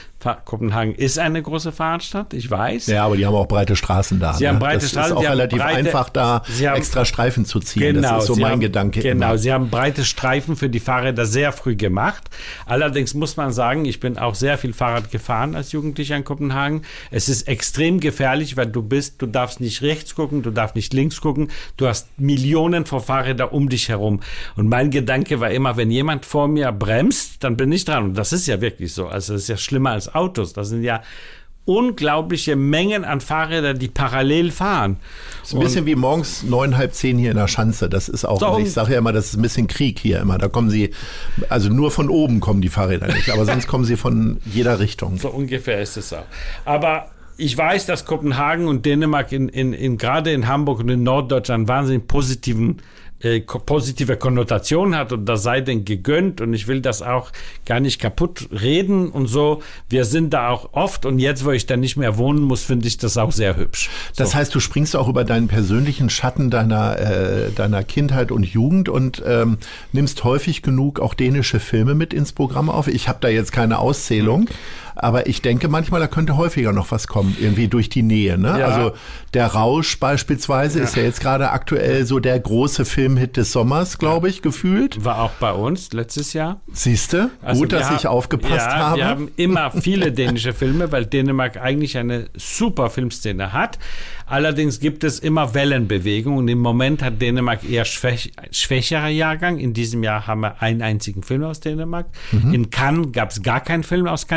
Speaker 1: Kopenhagen ist eine große Fahrradstadt, ich weiß.
Speaker 2: Ja, aber die haben auch breite Straßen da.
Speaker 1: Sie
Speaker 2: ne?
Speaker 1: haben breite
Speaker 2: das
Speaker 1: Straßen,
Speaker 2: ist auch relativ
Speaker 1: breite-
Speaker 2: einfach, da
Speaker 1: haben-
Speaker 2: extra Streifen zu ziehen. das ist so mein
Speaker 1: haben,
Speaker 2: Gedanke.
Speaker 1: Genau,
Speaker 2: immer.
Speaker 1: sie haben breite Streifen für die Fahrräder sehr früh gemacht. Allerdings muss man sagen, ich bin auch sehr viel Fahrrad gefahren als Jugendlicher in Kopenhagen. Es ist extrem gefährlich, weil du bist, du darfst nicht rechts gucken, du darfst nicht links gucken. Du hast Millionen von Fahrrädern um dich herum. Und mein Gedanke war immer, wenn jemand vor mir bremst, dann bin ich dran. Und das ist ja wirklich so. Also das ist ja schlimmer als Autos. Das sind ja unglaubliche Mengen an Fahrrädern, die parallel fahren.
Speaker 2: ist ein bisschen wie morgens neun, halb zehn hier in der Schanze. Das ist auch,
Speaker 1: So,
Speaker 2: ich sage ja immer, das ist ein bisschen Krieg hier immer. Da kommen sie, also nur von oben kommen die Fahrräder nicht, aber sonst kommen sie von jeder Richtung.
Speaker 1: So ungefähr ist es auch. Aber ich weiß, dass Kopenhagen und Dänemark in, in, in gerade in Hamburg und in Norddeutschland wahnsinnig positiven äh, positive Konnotation hat und das sei denn gegönnt und ich will das auch gar nicht kaputt reden und so. Wir sind da auch oft und jetzt, wo ich da nicht mehr wohnen muss, finde ich das auch sehr hübsch.
Speaker 2: Das heißt, du springst auch über deinen persönlichen Schatten deiner, äh, deiner Kindheit und Jugend und ähm, nimmst häufig genug auch dänische Filme mit ins Programm auf. Ich habe da jetzt keine Auszählung, aber ich denke manchmal, da könnte häufiger noch was kommen, irgendwie durch die Nähe. Ne?
Speaker 1: Ja.
Speaker 2: Also der Rausch beispielsweise ist ja jetzt gerade aktuell so der große Filmhit des Sommers, glaube ich, gefühlt.
Speaker 1: War auch bei uns letztes Jahr.
Speaker 2: Siehste,
Speaker 1: Also
Speaker 2: gut, dass ich
Speaker 1: haben-
Speaker 2: aufgepasst
Speaker 1: ja,
Speaker 2: habe.
Speaker 1: Wir haben immer viele dänische Filme, weil Dänemark eigentlich eine super Filmszene hat. Allerdings gibt es immer Wellenbewegungen und im Moment hat Dänemark eher schwäch, schwächerer Jahrgang. In diesem Jahr haben wir einen einzigen Film aus Dänemark.
Speaker 2: Mhm.
Speaker 1: In Cannes gab es gar keinen Film aus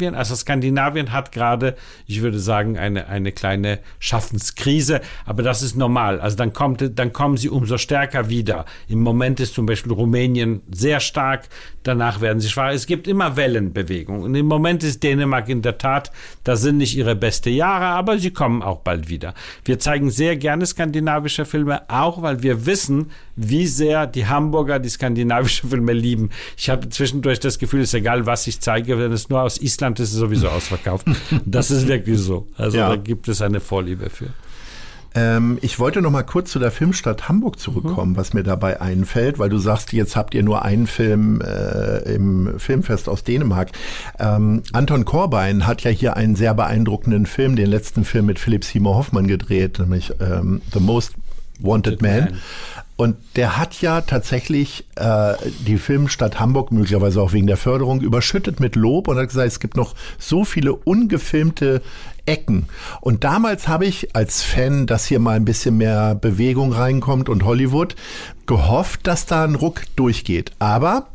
Speaker 1: Skandinavien. Also Skandinavien hat gerade, ich würde sagen, eine, eine kleine Schaffenskrise, aber das ist normal. Also dann kommt, dann kommen sie umso stärker wieder. Im Moment ist zum Beispiel Rumänien sehr stark, danach werden sie schwach. Es gibt immer Wellenbewegungen. Und im Moment ist Dänemark in der Tat, das sind nicht ihre beste Jahre, aber sie kommen auch bald wieder. Wir zeigen sehr gerne skandinavische Filme, auch weil wir wissen, wie sehr die Hamburger die skandinavischen Filme lieben. Ich habe zwischendurch das Gefühl, es ist egal, was ich zeige, wenn es nur aus Island ist, ist es sowieso ausverkauft. Das ist wirklich so. Also
Speaker 2: Ja.
Speaker 1: da gibt es eine Vorliebe für.
Speaker 2: Ähm, ich wollte noch mal kurz zu der Filmstadt Hamburg zurückkommen, was mir dabei einfällt, weil du sagst, jetzt habt ihr nur einen Film äh, im Filmfest aus Dänemark. Ähm, Anton Korbein hat ja hier einen sehr beeindruckenden Film, den letzten Film mit Philipp Seymour Hoffmann gedreht, nämlich ähm, The Most Wanted Man. Und der hat ja tatsächlich äh, die Filmstadt Hamburg möglicherweise auch wegen der Förderung überschüttet mit Lob und hat gesagt, es gibt noch so viele ungefilmte Ecken. Und damals habe ich als Fan, dass hier mal ein bisschen mehr Bewegung reinkommt und Hollywood, gehofft, dass da ein Ruck durchgeht. Aber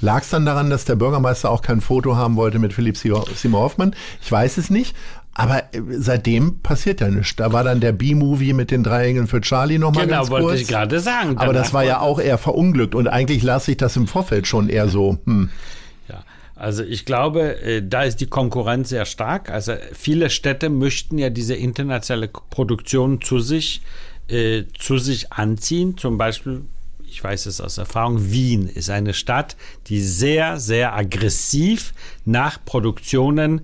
Speaker 2: lag es dann daran, dass der Bürgermeister auch kein Foto haben wollte mit Philipp Seymour Hoffmann? Ich weiß es nicht. Aber äh, seitdem passiert ja nichts. Da war dann der B-Movie mit den drei Engeln für Charlie nochmal
Speaker 1: Genau,
Speaker 2: ganz
Speaker 1: wollte
Speaker 2: kurz.
Speaker 1: ich gerade sagen.
Speaker 2: Aber das war ja
Speaker 1: wollte-
Speaker 2: auch eher verunglückt und eigentlich las ich das im Vorfeld schon eher so. Hm.
Speaker 1: Ja, also ich glaube, äh, da ist die Konkurrenz sehr stark. Also viele Städte möchten ja diese internationale Produktion zu sich, äh, zu sich anziehen. Zum Beispiel, ich weiß es aus Erfahrung, Wien ist eine Stadt, die sehr, sehr aggressiv nach Produktionen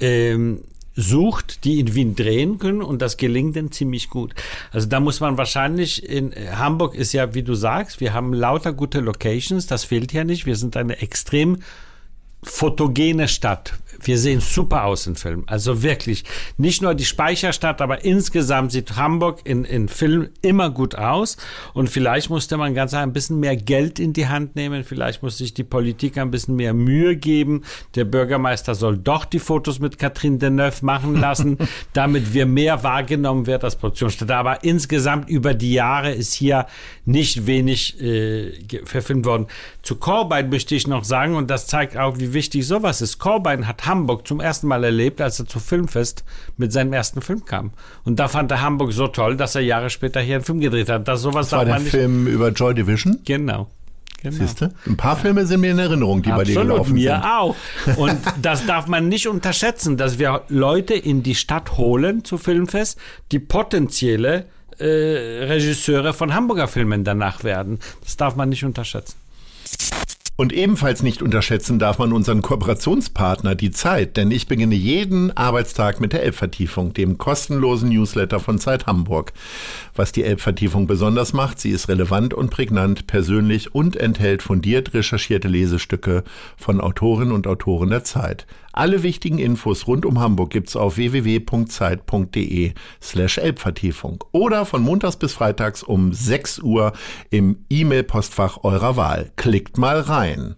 Speaker 1: ähm, sucht, die in Wien drehen können und das gelingt dann ziemlich gut. Also da muss man wahrscheinlich in äh, Hamburg ist ja, wie du sagst, wir haben lauter gute Locations, das fehlt ja nicht. Wir sind eine extrem fotogene Stadt. Wir sehen super aus im Film. Also wirklich, nicht nur die Speicherstadt, aber insgesamt sieht Hamburg in, in Film immer gut aus. Und vielleicht musste man ganz ein bisschen mehr Geld in die Hand nehmen. Vielleicht muss sich die Politik ein bisschen mehr Mühe geben. Der Bürgermeister soll doch die Fotos mit Catherine Deneuve machen lassen, damit wir mehr wahrgenommen werden als Produktionsstätte. Aber insgesamt über die Jahre ist hier nicht wenig äh, verfilmt worden. Zu Corbyn möchte ich noch sagen, und das zeigt auch, wie wichtig sowas ist. Corbyn hat Hamburg zum ersten Mal erlebt, als er zu Filmfest mit seinem ersten Film kam. Und da fand er Hamburg so toll, dass er Jahre später hier einen Film gedreht hat. Das, sowas
Speaker 2: das war der Film über Joy Division?
Speaker 1: Genau.
Speaker 2: Genau. Siehst du? Ein paar Filme sind mir in Erinnerung, die Absolut, bei dir gelaufen
Speaker 1: mir
Speaker 2: sind.
Speaker 1: auch. Und das darf man nicht unterschätzen, dass wir Leute in die Stadt holen zu Filmfest, die potenzielle äh, Regisseure von Hamburger Filmen danach werden. Das darf man nicht unterschätzen.
Speaker 2: Und ebenfalls nicht unterschätzen darf man unseren Kooperationspartner, die Zeit, denn ich beginne jeden Arbeitstag mit der Elbvertiefung, dem kostenlosen Newsletter von Zeit Hamburg. Was die Elbvertiefung besonders macht, sie ist relevant und prägnant, persönlich und enthält fundiert recherchierte Lesestücke von Autorinnen und Autoren der Zeit. Alle wichtigen Infos rund um Hamburg gibt's auf www.zeit.de slash Elbvertiefung oder von montags bis freitags um 6 Uhr im E-Mail-Postfach eurer Wahl. Klickt mal rein.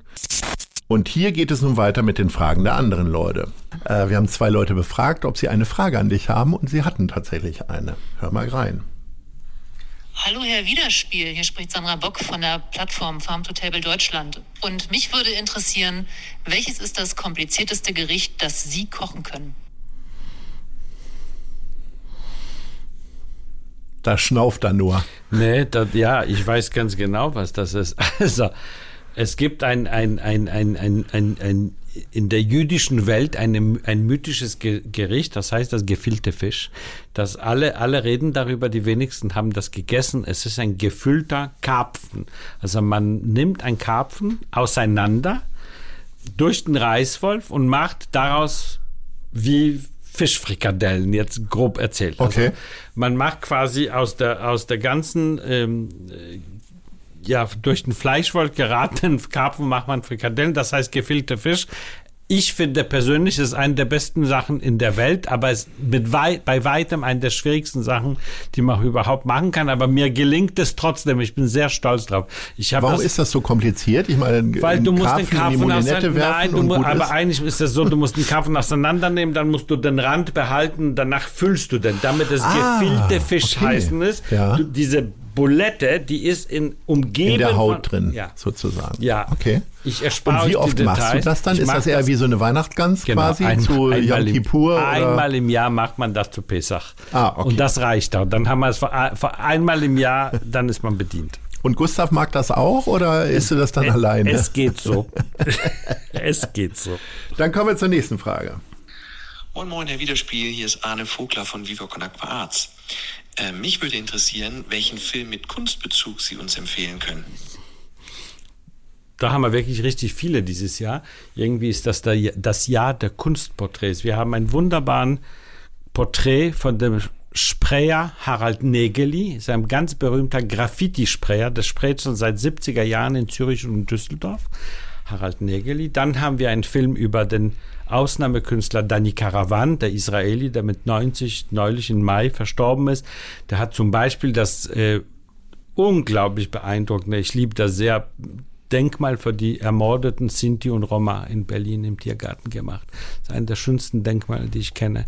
Speaker 2: Und hier geht es nun weiter mit den Fragen der anderen Leute. Äh, wir haben zwei Leute befragt, ob sie eine Frage an dich haben und sie hatten tatsächlich eine. Hör mal rein.
Speaker 4: Hallo Herr Wiederspiel, hier spricht Sandra Bock von der Plattform Farm to Table Deutschland. Und mich würde interessieren, welches ist das komplizierteste Gericht, das Sie kochen können?
Speaker 2: Da schnauft er nur.
Speaker 1: Nee, das, ja, ich weiß ganz genau, was das ist. Also, es gibt ein, ein, ein, ein, ein, ein, ein in der jüdischen Welt eine, ein mythisches Gericht, das heißt das gefüllte Fisch. Das alle, alle reden darüber, die wenigsten haben das gegessen. Es ist ein gefüllter Karpfen. Also man nimmt ein Karpfen auseinander durch den Reißwolf und macht daraus wie Fischfrikadellen, jetzt grob erzählt.
Speaker 2: Also okay.
Speaker 1: Also man macht quasi aus der, aus der ganzen ähm, ja, durch den Fleischwolf geratenen Karpfen macht man Frikadellen, das heißt gefüllte Fisch. Ich finde persönlich, es ist eine der besten Sachen in der Welt, aber es mit wei bei weitem eine der schwierigsten Sachen, die man überhaupt machen kann. Aber mir gelingt es trotzdem. Ich bin sehr stolz drauf. Ich
Speaker 2: Warum das, ist das so kompliziert? Ich meine,
Speaker 1: weil du musst den Karpfen auseinander, nein, du musst, aber ist. eigentlich ist es so, du musst den Karpfen auseinandernehmen, dann musst du den Rand behalten, danach füllst du den, damit es ah, gefüllte Fisch okay. heißen ist. Ja. Du, diese Bulette, die ist in umgeben
Speaker 2: in der Haut
Speaker 1: von,
Speaker 2: drin, ja. sozusagen.
Speaker 1: Ja.
Speaker 2: Okay.
Speaker 1: Ich erspare
Speaker 2: Und wie oft machst du das dann? Ich ist das eher das, wie so eine Weihnachtsgans genau, quasi ein, zu Yom Kippur?
Speaker 1: Im, einmal im Jahr macht man das zu Pesach.
Speaker 2: Ah, okay.
Speaker 1: Und das reicht auch. Dann haben wir es für, für einmal im Jahr, dann ist man bedient.
Speaker 2: Und Gustav mag das auch oder isst du das dann
Speaker 1: es,
Speaker 2: alleine?
Speaker 1: Es geht so. es geht so.
Speaker 2: Dann kommen wir zur nächsten Frage.
Speaker 5: Moin Moin, Herr Wiederspiel, hier ist Arne Vogler von Viva Con Aqua Arts. Äh, mich würde interessieren, welchen Film mit Kunstbezug Sie uns empfehlen können.
Speaker 1: Da haben wir wirklich richtig viele dieses Jahr. Irgendwie ist das der, das Jahr der Kunstporträts. Wir haben einen wunderbaren Porträt von dem Sprayer Harald Negeli, ist ganz berühmter Graffiti-Sprayer. Der sprayt schon seit 70er Jahren in Zürich und Düsseldorf. Harald Negeli. Dann haben wir einen Film über den Ausnahmekünstler Dani Karavan, der Israeli, der mit 90 neulich im Mai verstorben ist. Der hat zum Beispiel das äh, unglaublich beeindruckende, ich liebe das sehr, Denkmal für die ermordeten Sinti und Roma in Berlin im Tiergarten gemacht. Das ist einer der schönsten Denkmale, die ich kenne.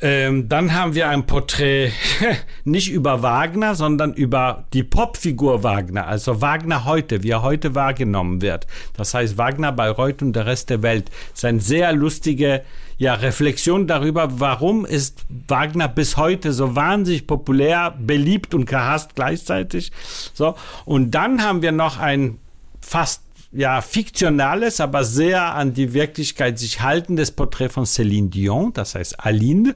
Speaker 1: Ähm, dann haben wir ein Porträt nicht über Wagner, sondern über die Popfigur Wagner, also Wagner heute, wie er heute wahrgenommen wird. Das heißt Wagner, Bayreuth und der Rest der Welt. Das ist eine sehr lustige ja, Reflexion darüber, warum ist Wagner bis heute so wahnsinnig populär, beliebt und gehasst gleichzeitig. So. Und dann haben wir noch ein fast ja, fiktionales, aber sehr an die Wirklichkeit sich haltendes Porträt von Céline Dion, das heißt Aline.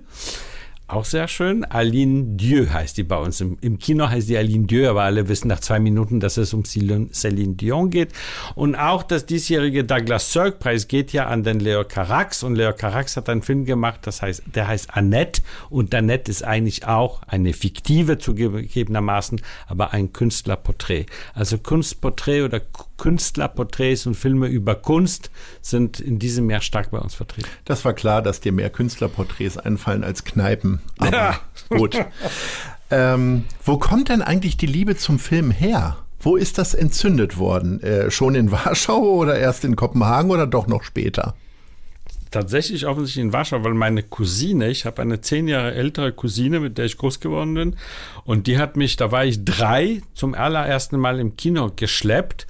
Speaker 1: Auch sehr schön. Aline Dieu heißt die bei uns. Im, Im, Kino heißt die Aline Dieu, aber alle wissen nach zwei Minuten, dass es um Céline Dion geht. Und auch das diesjährige Douglas Sirk Preis geht ja an den Leo Carax. Und Leo Carax hat einen Film gemacht, das heißt, der heißt Annette. Und Annette ist eigentlich auch eine fiktive zugegebenermaßen, aber ein Künstlerporträt. Also Kunstporträt oder Künstlerporträts und Filme über Kunst sind in diesem Jahr stark bei uns vertreten.
Speaker 2: Das war klar, dass dir mehr Künstlerporträts einfallen als Kneipen. Aber ja. gut. Ähm, wo kommt denn eigentlich die Liebe zum Film her? Wo ist das entzündet worden? Äh, schon in Warschau oder erst in Kopenhagen oder doch noch später?
Speaker 1: Tatsächlich offensichtlich in Warschau, weil meine Cousine, ich habe eine zehn Jahre ältere Cousine, mit der ich groß geworden bin, und die hat mich, da war ich drei, zum allerersten Mal im Kino geschleppt.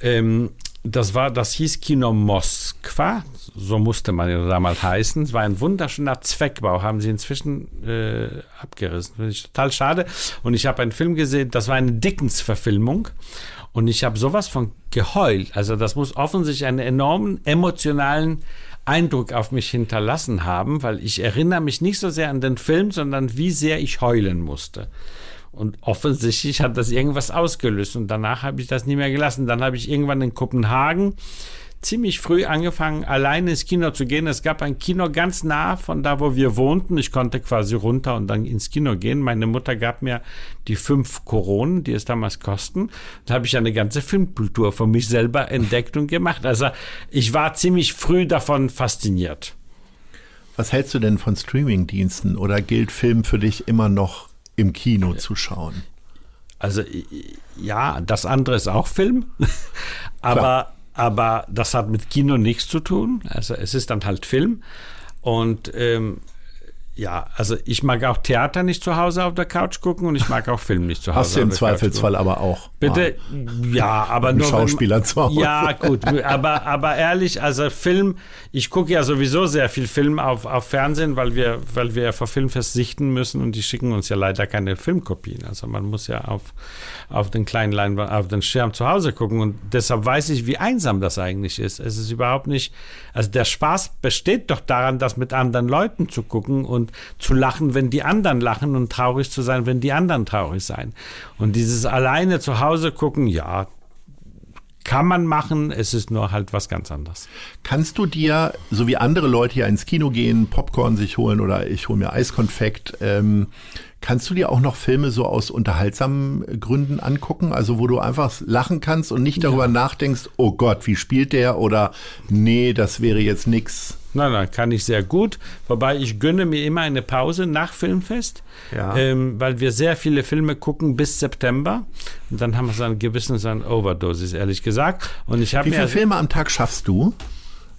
Speaker 1: Ähm, das war, das hieß Kino Moskwa, so musste man ja damals heißen. Es war ein wunderschöner Zweckbau, haben sie inzwischen äh, abgerissen. Finde ich total schade. Und ich habe einen Film gesehen, das war eine Dickens-Verfilmung. Und ich habe sowas von geheult. Also das muss offensichtlich einen enormen emotionalen Eindruck auf mich hinterlassen haben, weil ich erinnere mich nicht so sehr an den Film, sondern wie sehr ich heulen musste. Und offensichtlich hat das irgendwas ausgelöst und danach habe ich das nie mehr gelassen. Dann habe ich irgendwann in Kopenhagen ziemlich früh angefangen, alleine ins Kino zu gehen. Es gab ein Kino ganz nah von da, wo wir wohnten. Ich konnte quasi runter und dann ins Kino gehen. Meine Mutter gab mir die fünf Koronen, die es damals kosten. Da habe ich eine ganze Filmkultur von mich selber entdeckt und gemacht. Also ich war ziemlich früh davon fasziniert.
Speaker 2: Was hältst du denn von Streamingdiensten oder gilt Film für dich immer noch im Kino zu schauen?
Speaker 1: Also ja, das andere ist auch Film, aber aber das hat mit Kino nichts zu tun. Also es ist dann halt Film. Und ähm, ja, also ich mag auch Theater nicht zu Hause auf der Couch gucken und ich mag auch Film nicht zu Hause.
Speaker 2: Hast du im Zweifelsfall aber auch.
Speaker 1: Bitte, ja, aber nur.
Speaker 2: Schauspieler
Speaker 1: wenn,
Speaker 2: zu Hause.
Speaker 1: Ja, gut, aber, aber ehrlich, also Film, ich gucke ja sowieso sehr viel Film auf, auf Fernsehen, weil wir, weil wir ja vor Filmfest sichten müssen und die schicken uns ja leider keine Filmkopien. Also man muss ja auf, auf den kleinen Leinwand, auf den Schirm zu Hause gucken und deshalb weiß ich, wie einsam das eigentlich ist. Es ist überhaupt nicht, also der Spaß besteht doch daran, das mit anderen Leuten zu gucken und zu lachen, wenn die anderen lachen und traurig zu sein, wenn die anderen traurig sein. Und dieses alleine zu Hause gucken, ja, kann man machen, es ist nur halt was ganz anderes.
Speaker 2: Kannst du dir, so wie andere Leute hier ins Kino gehen, Popcorn sich holen oder ich hole mir Eiskonfekt, ähm, kannst du dir auch noch Filme so aus unterhaltsamen Gründen angucken? Also wo du einfach lachen kannst und nicht darüber ja. nachdenkst, oh Gott, wie spielt der? Oder nee, das wäre jetzt nix.
Speaker 1: Nein, nein, kann ich sehr gut. Wobei ich gönne mir immer eine Pause nach Filmfest, ja. ähm, weil wir sehr viele Filme gucken bis September. Und dann haben wir so einen gewissen so eine Overdosis, ehrlich gesagt. Und ich
Speaker 2: Wie viele
Speaker 1: also
Speaker 2: Filme am Tag schaffst du?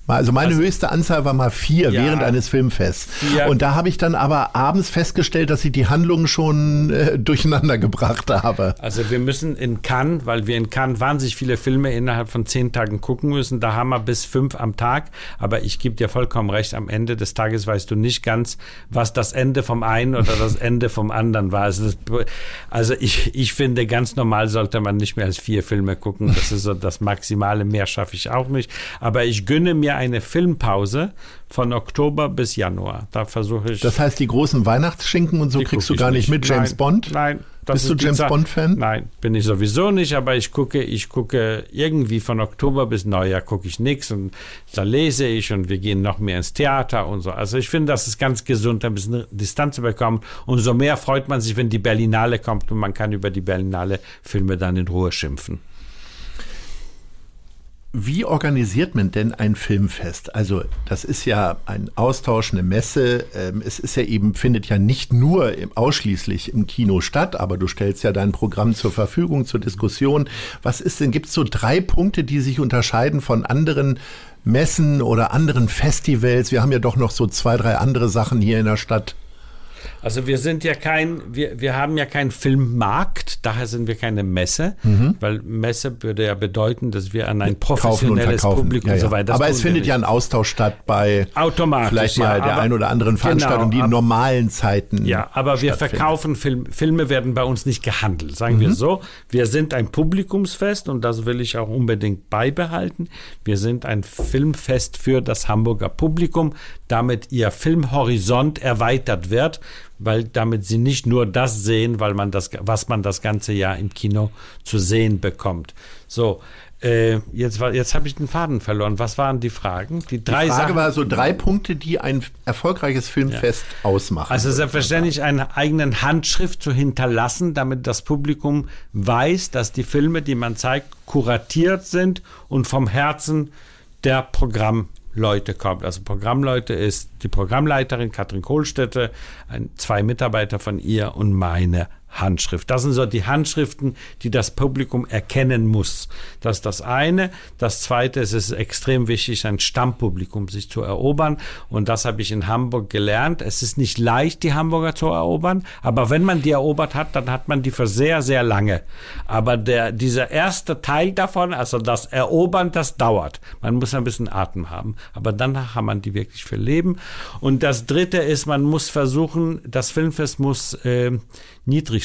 Speaker 2: Also meine also, höchste Anzahl war mal vier ja, während eines Filmfests. Vier. Und da habe ich dann aber abends festgestellt, dass ich die Handlung schon äh, durcheinander gebracht habe.
Speaker 1: Also wir müssen in Cannes, weil wir in Cannes wahnsinnig viele Filme innerhalb von zehn Tagen gucken müssen, da haben wir bis fünf am Tag. Aber ich gebe dir vollkommen recht, am Ende des Tages weißt du nicht ganz, was das Ende vom einen oder das Ende vom anderen war. Also, das, also ich, ich finde, ganz normal sollte man nicht mehr als vier Filme gucken. Das ist so das Maximale. Mehr schaffe ich auch nicht. Aber ich gönne mir eine Filmpause von Oktober bis Januar. Da versuche ich.
Speaker 2: Das heißt, die großen Weihnachtsschinken und so kriegst du gar nicht mit James
Speaker 1: nein,
Speaker 2: Bond?
Speaker 1: Nein.
Speaker 2: Bist du James Bond-Fan?
Speaker 1: Nein, bin ich sowieso nicht, aber ich gucke, ich gucke irgendwie von Oktober bis Neujahr gucke ich nichts und da lese ich und wir gehen noch mehr ins Theater und so. Also ich finde, das ist ganz gesund, ein bisschen Distanz zu bekommen. Umso mehr freut man sich, wenn die Berlinale kommt und man kann über die Berlinale Filme dann in Ruhe schimpfen.
Speaker 2: Wie organisiert man denn ein Filmfest? Also das ist ja ein Austausch, eine Messe. Ähm, es ist ja eben, findet ja nicht nur ausschließlich im Kino statt, aber du stellst ja dein Programm zur Verfügung, zur Diskussion. Was ist denn, gibt es so drei Punkte, die sich unterscheiden von anderen Messen oder anderen Festivals? Wir haben ja doch noch so zwei, drei andere Sachen hier in der Stadt.
Speaker 1: Also wir sind ja kein, wir, wir haben ja keinen Filmmarkt, daher sind wir keine Messe, mhm. weil Messe würde ja bedeuten, dass wir an ein professionelles Publikum
Speaker 2: ja, ja.
Speaker 1: und so weiter.
Speaker 2: aber es findet ja ein Austausch statt bei
Speaker 1: Automatisch,
Speaker 2: vielleicht mal ja, der ein oder anderen Veranstaltung, genau, die in normalen Zeiten.
Speaker 1: Ja, aber wir verkaufen Film, Filme werden bei uns nicht gehandelt, sagen mhm. wir so. Wir sind ein Publikumsfest und das will ich auch unbedingt beibehalten. Wir sind ein Filmfest für das Hamburger Publikum, damit ihr Filmhorizont erweitert wird weil damit sie nicht nur das sehen, weil man das, was man das ganze Jahr im Kino zu sehen bekommt. So, äh, jetzt jetzt habe ich den Faden verloren. Was waren die Fragen?
Speaker 2: Die, drei die Frage Sachen. war so drei Punkte, die ein erfolgreiches Filmfest ja. ausmachen.
Speaker 1: Also selbstverständlich eine eigene Handschrift zu hinterlassen, damit das Publikum weiß, dass die Filme, die man zeigt, kuratiert sind und vom Herzen der Programmleute kommt. Also Programmleute ist die Programmleiterin Katrin Kohlstätte, ein, zwei Mitarbeiter von ihr und meine Handschrift. Das sind so die Handschriften, die das Publikum erkennen muss. Das ist das eine. Das zweite ist, es ist extrem wichtig, ein Stammpublikum sich zu erobern. Und das habe ich in Hamburg gelernt. Es ist nicht leicht, die Hamburger zu erobern. Aber wenn man die erobert hat, dann hat man die für sehr, sehr lange. Aber der, dieser erste Teil davon, also das Erobern, das dauert. Man muss ein bisschen Atem haben. Aber dann haben man die wirklich für Leben. Und das dritte ist, man muss versuchen, das Filmfest muss äh,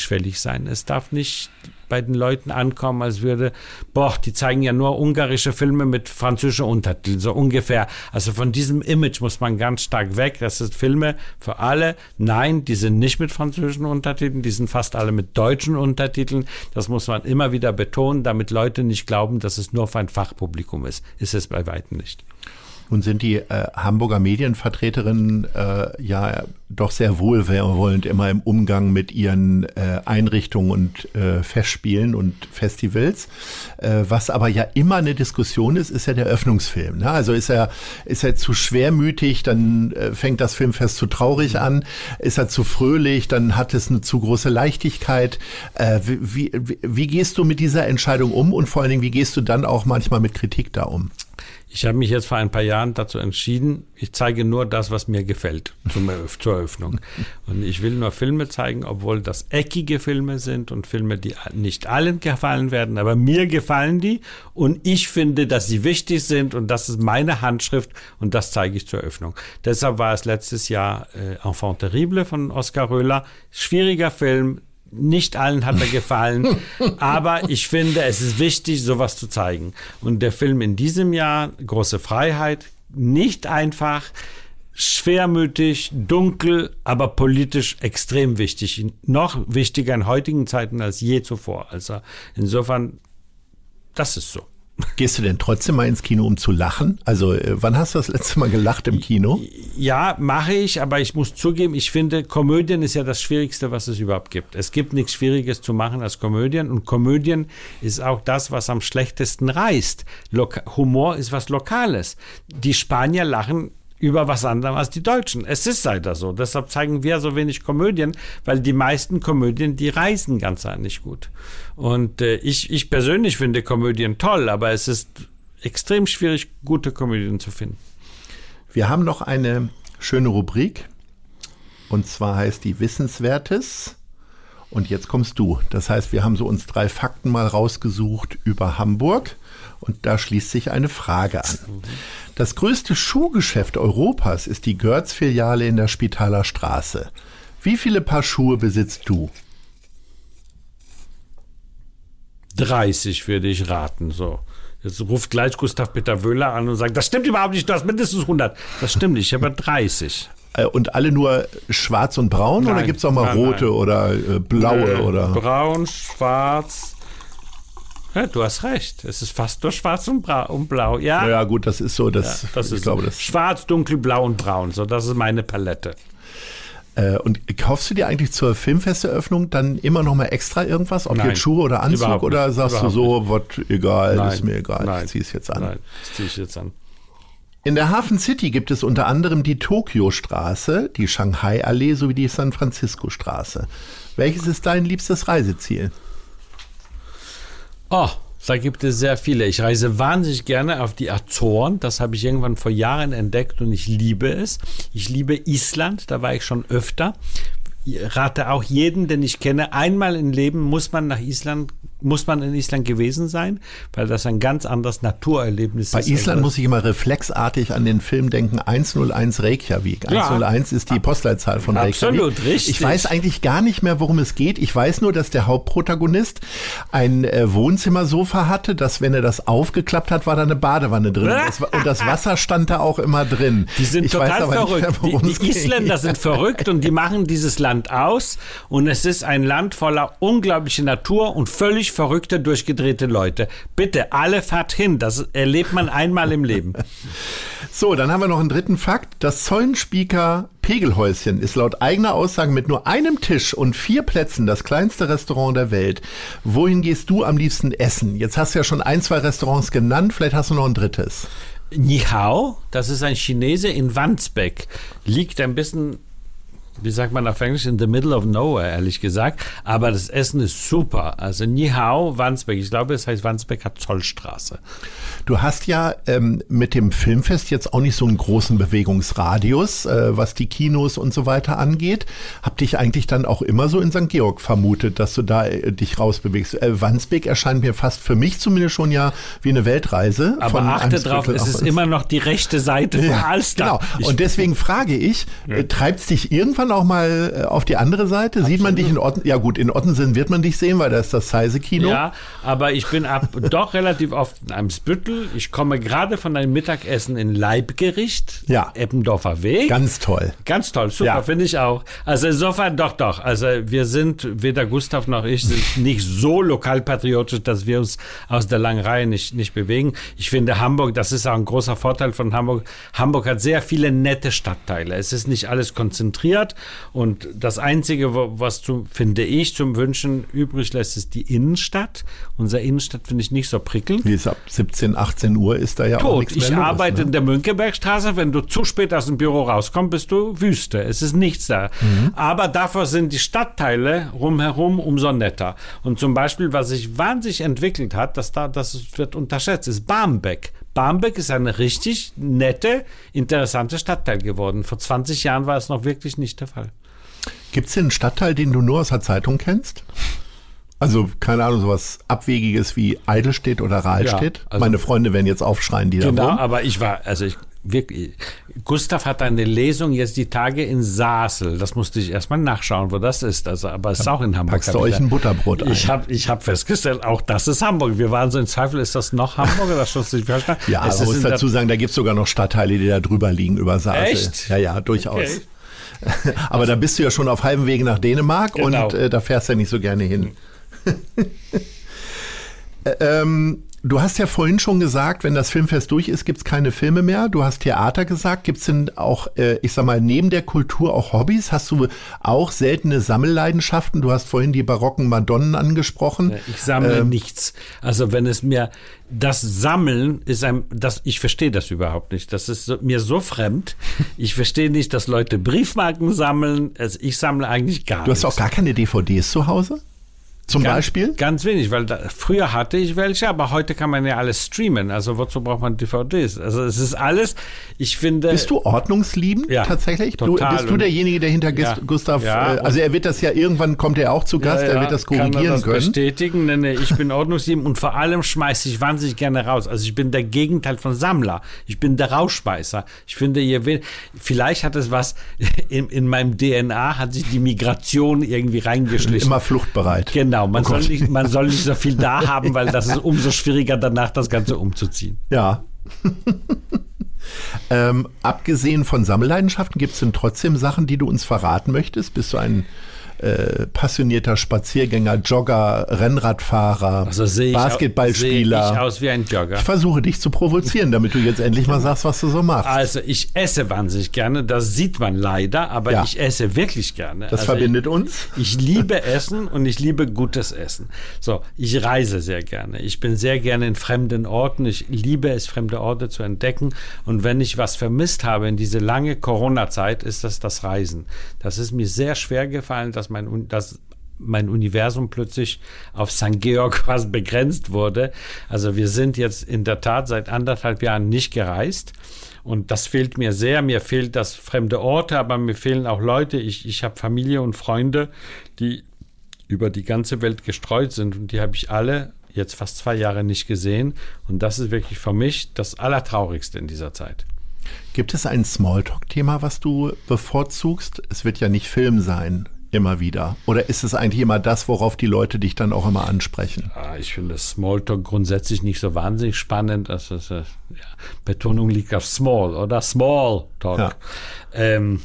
Speaker 1: niedrigschwellig sein. Es darf nicht bei den Leuten ankommen, als würde, boah, die zeigen ja nur ungarische Filme mit französischen Untertiteln, so ungefähr. Also von diesem Image muss man ganz stark weg. Das sind Filme für alle. Nein, die sind nicht mit französischen Untertiteln, die sind fast alle mit deutschen Untertiteln. Das muss man immer wieder betonen, damit Leute nicht glauben, dass es nur für ein Fachpublikum ist. Ist es bei weitem nicht.
Speaker 2: Nun sind die äh, Hamburger Medienvertreterinnen äh, ja doch sehr wohlwollend immer im Umgang mit ihren äh, Einrichtungen und äh, Festspielen und Festivals. Äh, was aber ja immer eine Diskussion ist, ist ja der Öffnungsfilm. Ne? Also ist er, ist er zu schwermütig, dann äh, fängt das Filmfest zu traurig an. Ist er zu fröhlich, dann hat es eine zu große Leichtigkeit. Äh, wie, wie, wie gehst du mit dieser Entscheidung um und vor allen Dingen, wie gehst du dann auch manchmal mit Kritik da um?
Speaker 1: Ich habe mich jetzt vor ein paar Jahren dazu entschieden, ich zeige nur das, was mir gefällt zum, zur Eröffnung. Und ich will nur Filme zeigen, obwohl das eckige Filme sind und Filme, die nicht allen gefallen werden, aber mir gefallen die und ich finde, dass sie wichtig sind und das ist meine Handschrift und das zeige ich zur Eröffnung. Deshalb war es letztes Jahr äh, Enfant terrible von Oskar Röhler. Schwieriger Film, nicht allen hat er gefallen, aber ich finde, es ist wichtig, sowas zu zeigen. Und der Film in diesem Jahr, Große Freiheit, nicht einfach, schwermütig, dunkel, aber politisch extrem wichtig. Noch wichtiger in heutigen Zeiten als je zuvor. Also insofern, das ist so.
Speaker 2: Gehst du denn trotzdem mal ins Kino, um zu lachen? Also, äh, wann hast du das letzte Mal gelacht im Kino?
Speaker 1: Ja, mache ich, aber ich muss zugeben, ich finde, Komödien ist ja das Schwierigste, was es überhaupt gibt. Es gibt nichts Schwieriges zu machen als Komödien und Komödien ist auch das, was am schlechtesten reißt. Loka Humor ist was Lokales. Die Spanier lachen über was anderes als die Deutschen. Es ist leider so. Deshalb zeigen wir so wenig Komödien, weil die meisten Komödien, die reisen ganz nicht gut. Und äh, ich, ich persönlich finde Komödien toll, aber es ist extrem schwierig, gute Komödien zu finden.
Speaker 2: Wir haben noch eine schöne Rubrik. Und zwar heißt die Wissenswertes. Und jetzt kommst du. Das heißt, wir haben so uns drei Fakten mal rausgesucht über Hamburg. Und da schließt sich eine Frage an. Das größte Schuhgeschäft Europas ist die Görz-Filiale in der Spitaler Straße. Wie viele Paar Schuhe besitzt du?
Speaker 1: 30 würde ich raten, so. Jetzt ruft gleich Gustav Peter Wöhler an und sagt, das stimmt überhaupt nicht, du hast mindestens 100. Das stimmt nicht, ich habe 30.
Speaker 2: Äh, und alle nur schwarz und braun nein, oder gibt es auch mal nein, rote nein. oder äh, blaue? Äh, oder?
Speaker 1: Braun, schwarz, ja, du hast recht. Es ist fast nur schwarz und, und blau. Ja.
Speaker 2: ja, gut, das ist so. Das,
Speaker 1: ja, das ist glaube, das schwarz, dunkel, blau und braun. So, das ist meine Palette.
Speaker 2: Äh, und kaufst du dir eigentlich zur Filmfesteröffnung dann immer noch mal extra irgendwas? Ob nein, jetzt Schuhe oder Anzug oder sagst du so, was egal, nein, ist mir egal, nein, ich zieh es jetzt an. Nein, das ziehe ich jetzt an. In der Hafen City gibt es unter anderem die Tokio-Straße, die Shanghai-Allee sowie die San Francisco-Straße. Welches ist dein liebstes Reiseziel?
Speaker 1: Oh, da gibt es sehr viele. Ich reise wahnsinnig gerne auf die Azoren. Das habe ich irgendwann vor Jahren entdeckt und ich liebe es. Ich liebe Island, da war ich schon öfter. Ich rate auch jeden, den ich kenne, einmal im Leben muss man nach Island muss man in Island gewesen sein, weil das ein ganz anderes Naturerlebnis
Speaker 2: Bei
Speaker 1: ist.
Speaker 2: Island
Speaker 1: Also-
Speaker 2: muss ich immer reflexartig an den Film denken, 101 Reykjavik.
Speaker 1: Ja.
Speaker 2: 101 ist die Postleitzahl von Reykjavik.
Speaker 1: Absolut, richtig.
Speaker 2: Ich weiß eigentlich gar nicht mehr, worum es geht. Ich weiß nur, dass der Hauptprotagonist ein äh, Wohnzimmersofa hatte, dass wenn er das aufgeklappt hat, war da eine Badewanne drin. Und das, und das Wasser stand da auch immer drin.
Speaker 1: Die sind
Speaker 2: ich
Speaker 1: total verrückt.
Speaker 2: Mehr,
Speaker 1: die die Isländer sind verrückt und die machen dieses Land aus. Und es ist ein Land voller unglaublicher Natur und völlig verrückte, durchgedrehte Leute. Bitte, alle fahrt hin. Das erlebt man einmal im Leben.
Speaker 2: So, dann haben wir noch einen dritten Fakt. Das Zollenspieker Pegelhäuschen ist laut eigener Aussage mit nur einem Tisch und vier Plätzen das kleinste Restaurant der Welt. Wohin gehst du am liebsten essen? Jetzt hast du ja schon ein, zwei Restaurants genannt, vielleicht hast du noch ein drittes.
Speaker 1: Nihao, das ist ein Chinese in Wandsbek, liegt ein bisschen, wie sagt man auf Englisch, in the middle of nowhere, ehrlich gesagt. Aber das Essen ist super. Also Nihao, Wandsbek, ich glaube, es heißt Wandsbeker Zollstraße.
Speaker 2: Du hast ja ähm, mit dem Filmfest jetzt auch nicht so einen großen Bewegungsradius, äh, was die Kinos und so weiter angeht. Hab dich eigentlich dann auch immer so in St. Georg vermutet, dass du da äh, dich rausbewegst. Äh, Wandsbek erscheint mir fast für mich zumindest schon ja wie eine Weltreise.
Speaker 1: Aber achte drauf, es ist immer noch die rechte Seite von Alster.
Speaker 2: Genau. Und deswegen frage ich, äh, treibt's dich irgendwann auch mal äh, auf die andere Seite? Sieht man dich in Otten? Ja gut, in Ottensen wird man dich sehen, weil da ist das Seise-Kino.
Speaker 1: Ja, aber ich bin ab doch relativ oft in Eimsbüttel. Ich komme gerade von einem Mittagessen in Leibgericht,
Speaker 2: Ja.
Speaker 1: Eppendorfer Weg.
Speaker 2: Ganz toll.
Speaker 1: Ganz toll, super,
Speaker 2: Ja.
Speaker 1: finde ich auch. Also insofern doch, doch. Also wir sind, weder Gustav noch ich, sind nicht so lokalpatriotisch, dass wir uns aus der langen Reihe nicht, nicht bewegen. Ich finde Hamburg, das ist auch ein großer Vorteil von Hamburg. Hamburg hat sehr viele nette Stadtteile. Es ist nicht alles konzentriert und das Einzige, was zu, finde ich, zum Wünschen übrig lässt, ist die Innenstadt. Unsere Innenstadt finde ich nicht so prickelnd.
Speaker 2: Wie es ab 17, 18 Uhr ist da ja auch
Speaker 1: Tot.
Speaker 2: nichts mehr
Speaker 1: Ich
Speaker 2: los,
Speaker 1: arbeite
Speaker 2: ne?
Speaker 1: in der Mönckebergstraße. Wenn du zu spät aus dem Büro rauskommst, bist du Wüste. Es ist nichts da.
Speaker 2: Mhm.
Speaker 1: Aber dafür sind die Stadtteile rumherum umso netter. Und zum Beispiel, was sich wahnsinnig entwickelt hat, das, da, das wird unterschätzt, ist Barmbek. Barmbek ist eine richtig nette, interessante Stadtteil geworden. Vor 20 Jahren war es noch wirklich nicht der Fall.
Speaker 2: Gibt's denn einen Stadtteil, den du nur aus der Zeitung kennst? Also, keine Ahnung, sowas Abwegiges wie Eidelstedt oder Rahlstedt?
Speaker 1: Ja, also-
Speaker 2: Meine Freunde werden jetzt aufschreien, die da
Speaker 1: Genau,
Speaker 2: wohnen.
Speaker 1: aber ich war, also ich wirklich, Gustav hat eine Lesung jetzt die Tage in Sasel. Das musste ich erstmal nachschauen, wo das ist. Also, aber es ist auch in Hamburg.
Speaker 2: Packst du euch ein Butterbrot ein?
Speaker 1: Ich habe ich hab festgestellt, auch das ist Hamburg. Wir waren so in Zweifel, ist das noch Hamburg oder Schleswig Holstein?
Speaker 2: Ja,
Speaker 1: es
Speaker 2: man muss dazu sagen, da gibt's sogar noch Stadtteile, die da drüber liegen über Sasel.
Speaker 1: Echt?
Speaker 2: Ja, ja, durchaus.
Speaker 1: Okay.
Speaker 2: Aber da bist du ja schon auf halbem Wege nach Dänemark
Speaker 1: Genau.
Speaker 2: und äh, da fährst du ja nicht so gerne hin. Ä- ähm, du hast ja vorhin schon gesagt, wenn das Filmfest durch ist, gibt's keine Filme mehr. Du hast Theater gesagt. Gibt's denn auch, äh, ich sag mal, neben der Kultur auch Hobbys? Hast du auch seltene Sammelleidenschaften? Du hast vorhin die barocken Madonnen angesprochen.
Speaker 1: Ich sammle
Speaker 2: Ähm.
Speaker 1: nichts. Also wenn es mir das Sammeln ist ein, das ich verstehe das überhaupt nicht. Das ist so, mir so fremd. Ich verstehe nicht, dass Leute Briefmarken sammeln. Also ich sammle eigentlich gar
Speaker 2: Du hast
Speaker 1: nichts.
Speaker 2: auch gar keine DVDs zu Hause? Zum
Speaker 1: Ganz-
Speaker 2: Beispiel?
Speaker 1: Ganz wenig, weil da, früher hatte ich welche, aber heute kann man ja alles streamen. Also wozu braucht man DVDs? Also es ist alles, ich finde.
Speaker 2: Bist du ordnungsliebend
Speaker 1: Ja,
Speaker 2: tatsächlich? Du,
Speaker 1: total.
Speaker 2: bist du derjenige, der hinter
Speaker 1: Ja,
Speaker 2: Gust- Gustav,
Speaker 1: ja,
Speaker 2: äh, also er wird das ja irgendwann kommt er auch zu Gast, er wird das
Speaker 1: kann
Speaker 2: korrigieren
Speaker 1: er das
Speaker 2: können.
Speaker 1: bestätigen? Nee, ich bin ordnungsliebend und vor allem schmeiße ich wahnsinnig gerne raus. Also ich bin der Gegenteil von Sammler. Ich bin der Rausschmeißer. Ich finde, ihr will, vielleicht hat es was, in, in meinem DNA hat sich die Migration irgendwie reingeschlichen.
Speaker 2: Immer fluchtbereit.
Speaker 1: Genau, man,
Speaker 2: Oh
Speaker 1: soll nicht, man soll nicht so viel da haben, weil das ist umso schwieriger danach das Ganze umzuziehen.
Speaker 2: Ja. ähm, abgesehen von Sammelleidenschaften, gibt es denn trotzdem Sachen, die du uns verraten möchtest? Bist du ein äh, passionierter Spaziergänger, Jogger, Rennradfahrer,
Speaker 1: Also sehe ich, au- sehe ich
Speaker 2: Basketballspieler?
Speaker 1: aus wie ein Jogger.
Speaker 2: Ich versuche dich zu provozieren, damit du jetzt endlich mal sagst, was du so machst.
Speaker 1: Also ich esse wahnsinnig gerne, das sieht man leider, aber
Speaker 2: Ja.
Speaker 1: ich esse wirklich gerne.
Speaker 2: Das
Speaker 1: also
Speaker 2: verbindet
Speaker 1: ich,
Speaker 2: uns.
Speaker 1: Ich liebe Essen und ich liebe gutes Essen. So, ich reise sehr gerne. Ich bin sehr gerne in fremden Orten. Ich liebe es, fremde Orte zu entdecken. Und wenn ich was vermisst habe in diese lange Corona-Zeit, ist das das Reisen. Das ist mir sehr schwer gefallen, dass mein, dass mein Universum plötzlich auf St. Georg quasi begrenzt wurde. Also wir sind jetzt in der Tat seit anderthalb Jahren nicht gereist. Und das fehlt mir sehr. Mir fehlt das fremde Orte, aber mir fehlen auch Leute. Ich, ich habe Familie und Freunde, die über die ganze Welt gestreut sind und die habe ich alle jetzt fast zwei Jahre nicht gesehen und das ist wirklich für mich das Allertraurigste in dieser Zeit.
Speaker 2: Gibt es ein Smalltalk-Thema, was du bevorzugst? Es wird ja nicht Film sein, immer wieder. Oder ist es eigentlich immer das, worauf die Leute dich dann auch immer ansprechen?
Speaker 1: Ja, ich finde Smalltalk grundsätzlich nicht so wahnsinnig spannend. Äh, ja, Betonung liegt auf Small oder Smalltalk. Ja. Ähm,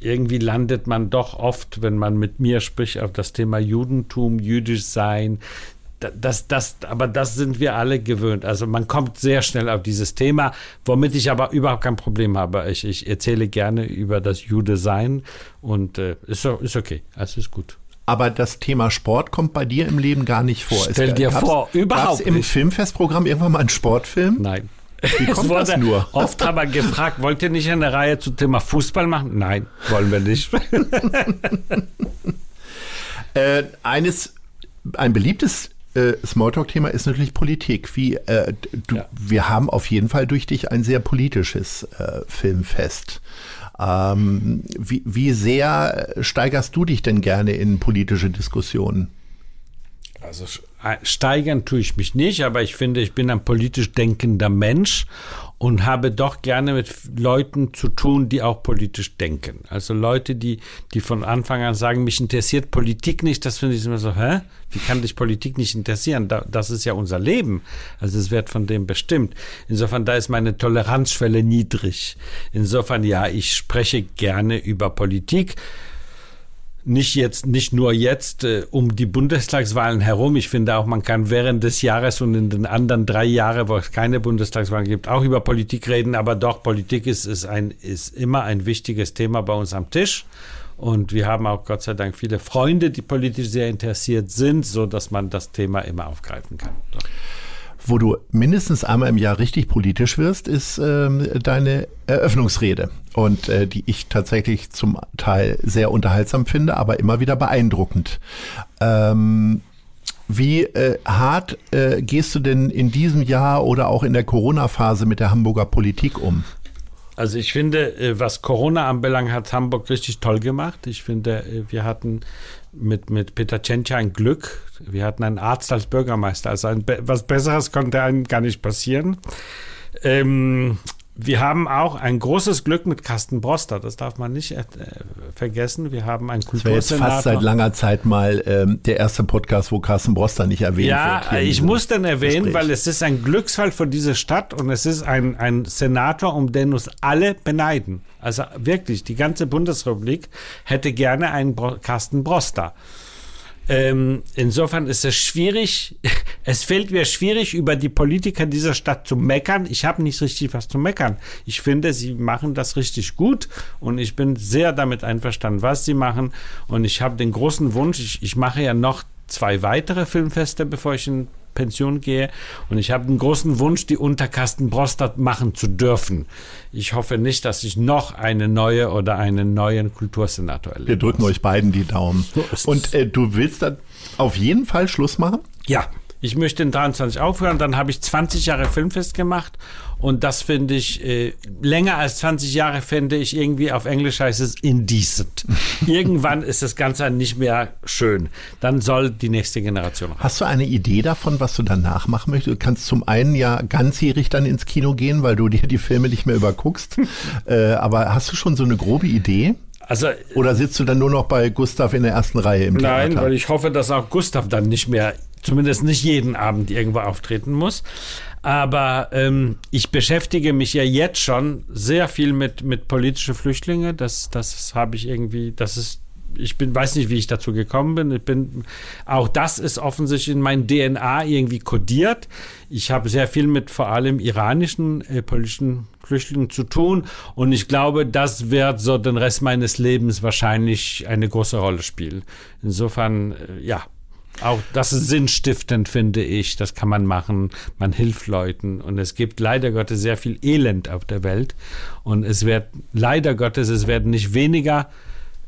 Speaker 1: irgendwie landet man doch oft, wenn man mit mir spricht, auf das Thema Judentum, jüdisch sein, das, das, aber das sind wir alle gewöhnt. Also man kommt sehr schnell auf dieses Thema, womit ich aber überhaupt kein Problem habe. Ich, ich erzähle gerne über das Jude-Sein und äh, ist, ist okay, also ist gut.
Speaker 2: Aber das Thema Sport kommt bei dir im Leben gar nicht vor.
Speaker 1: Stell es, dir vor, überhaupt
Speaker 2: im nicht. Filmfestprogramm irgendwann mal einen Sportfilm?
Speaker 1: Nein.
Speaker 2: Wie kommt das nur?
Speaker 1: Oft aber gefragt, wollt ihr nicht eine Reihe zum Thema Fußball machen? Nein, wollen wir nicht.
Speaker 2: äh, eines, ein beliebtes äh, Smalltalk-Thema ist natürlich Politik. Wie, äh, du, ja. Wir haben auf jeden Fall durch dich ein sehr politisches äh, Filmfest. Ähm, wie, wie sehr steigerst du dich denn gerne in politische Diskussionen?
Speaker 1: Also steigern tue ich mich nicht, aber ich finde, ich bin ein politisch denkender Mensch und habe doch gerne mit Leuten zu tun, die auch politisch denken. Also Leute, die, die von Anfang an sagen, mich interessiert Politik nicht, das finde ich immer so, hä? Wie kann dich Politik nicht interessieren? das ist ja unser Leben. Also es wird von dem bestimmt. Insofern, da ist meine Toleranzschwelle niedrig. Insofern, ja, ich spreche gerne über Politik nicht jetzt, nicht nur jetzt äh, um die Bundestagswahlen herum. Ich finde auch, man kann während des Jahres und in den anderen drei Jahren, wo es keine Bundestagswahlen gibt, auch über Politik reden. Aber doch, Politik ist, ist, ein, ist immer ein wichtiges Thema bei uns am Tisch. Und wir haben auch Gott sei Dank viele Freunde, die politisch sehr interessiert sind, so dass man das Thema immer aufgreifen kann. Doch.
Speaker 2: Wo du mindestens einmal im Jahr richtig politisch wirst, ist ähm, deine Eröffnungsrede. Und äh, die ich tatsächlich zum Teil sehr unterhaltsam finde, aber immer wieder beeindruckend. Ähm, wie äh, hart äh, gehst du denn in diesem Jahr oder auch in der Corona-Phase mit der Hamburger Politik um?
Speaker 1: Also ich finde, äh, was Corona anbelangt, hat Hamburg richtig toll gemacht. Ich finde, äh, wir hatten mit, mit Peter Tschentscher ein Glück. Wir hatten einen Arzt als Bürgermeister. Also ein, was Besseres konnte einem gar nicht passieren. Ähm, wir haben auch ein großes Glück mit Carsten Broster, das darf man nicht äh, vergessen. Wir haben einen
Speaker 2: Kultursenator. Das wäre jetzt fast seit langer Zeit mal ähm, der erste Podcast, wo Carsten Broster nicht erwähnt
Speaker 1: ja,
Speaker 2: wird.
Speaker 1: Ja, ich muss den erwähnen, Gespräch. weil es ist ein Glücksfall für diese Stadt und es ist ein, ein Senator, um den uns alle beneiden. Also wirklich, die ganze Bundesrepublik hätte gerne einen Bro Carsten Broster. Ähm, insofern ist es schwierig, es fällt mir schwierig, über die Politiker dieser Stadt zu meckern. Ich habe nicht richtig was zu meckern. Ich finde, sie machen das richtig gut und ich bin sehr damit einverstanden, was sie machen. Und ich habe den großen Wunsch, ich, ich mache ja noch zwei weitere Filmfeste, bevor ich in Pension gehe. Und ich habe den großen Wunsch, die Unterkasten Brostad machen zu dürfen. Ich hoffe nicht, dass ich noch eine neue oder einen neuen Kultursenator erlebe.
Speaker 2: Wir drücken euch beiden die Daumen. So Und äh, du willst dann auf jeden Fall Schluss machen?
Speaker 1: Ja, ich möchte in 23 aufhören, dann habe ich 20 Jahre Filmfest gemacht und das finde ich, äh, länger als 20 Jahre fände ich irgendwie, auf Englisch heißt es indecent. Irgendwann ist das Ganze nicht mehr schön. Dann soll die nächste Generation.
Speaker 2: Haben. Hast du eine Idee davon, was du danach machen möchtest? Du kannst zum einen ja ganzjährig dann ins Kino gehen, weil du dir die Filme nicht mehr überguckst. äh, aber hast du schon so eine grobe Idee? Also, Oder sitzt du dann nur noch bei Gustav in der ersten Reihe im
Speaker 1: Theater? Nein, weil ich hoffe, dass auch Gustav dann nicht mehr zumindest nicht jeden Abend irgendwo auftreten muss. Aber ähm, ich beschäftige mich ja jetzt schon sehr viel mit, mit politischen Flüchtlingen. Das, das habe ich irgendwie, das ist ich bin, weiß nicht, wie ich dazu gekommen bin. Ich bin, auch das ist offensichtlich in mein DNA irgendwie kodiert. Ich habe sehr viel mit vor allem iranischen äh, politischen Flüchtlingen zu tun und ich glaube, das wird so den Rest meines Lebens wahrscheinlich eine große Rolle spielen. Insofern, äh, ja, auch das ist sinnstiftend, finde ich. Das kann man machen. Man hilft Leuten. Und es gibt leider Gottes sehr viel Elend auf der Welt. Und es wird leider Gottes, es werden nicht weniger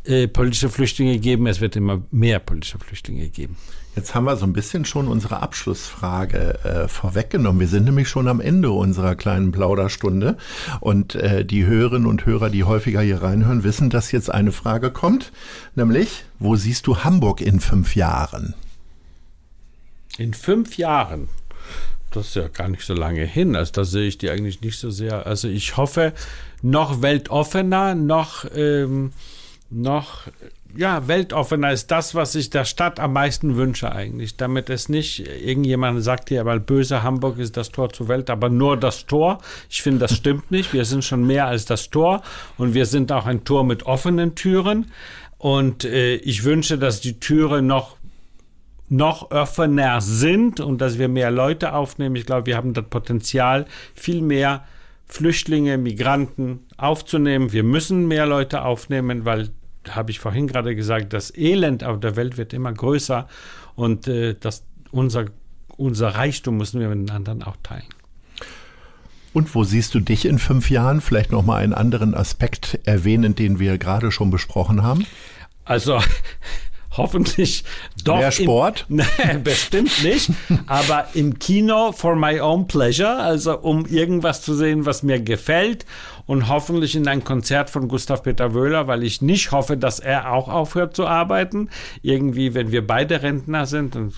Speaker 1: äh, politische Flüchtlinge geben, es wird immer mehr politische Flüchtlinge geben.
Speaker 2: Jetzt haben wir so ein bisschen schon unsere Abschlussfrage äh, vorweggenommen. Wir sind nämlich schon am Ende unserer kleinen Plauderstunde. Und äh, die Hörerinnen und Hörer, die häufiger hier reinhören, wissen, dass jetzt eine Frage kommt. Nämlich, wo siehst du Hamburg in fünf Jahren?
Speaker 1: In fünf Jahren? Das ist ja gar nicht so lange hin. Also da sehe ich die eigentlich nicht so sehr. Also ich hoffe, noch weltoffener, noch, ähm, noch ja, weltoffener ist das, was ich der Stadt am meisten wünsche eigentlich. Damit es nicht, irgendjemand sagt hier, weil böse Hamburg ist das Tor zur Welt, aber nur das Tor. Ich finde, das stimmt nicht. Wir sind schon mehr als das Tor und wir sind auch ein Tor mit offenen Türen. Und äh, ich wünsche, dass die Türen noch noch offener sind und dass wir mehr Leute aufnehmen. Ich glaube, wir haben das Potenzial, viel mehr Flüchtlinge, Migranten aufzunehmen. Wir müssen mehr Leute aufnehmen, weil habe ich vorhin gerade gesagt, das Elend auf der Welt wird immer größer und äh, das, unser, unser Reichtum müssen wir mit den anderen auch teilen.
Speaker 2: Und wo siehst du dich in fünf Jahren? Vielleicht noch mal einen anderen Aspekt erwähnen, den wir gerade schon besprochen haben.
Speaker 1: Also hoffentlich doch.
Speaker 2: Mehr Sport?
Speaker 1: Im, nee, bestimmt nicht. aber im Kino for my own pleasure, also um irgendwas zu sehen, was mir gefällt und hoffentlich in ein Konzert von Gustav Peter Wöhler, weil ich nicht hoffe, dass er auch aufhört zu arbeiten. Irgendwie, wenn wir beide Rentner sind, und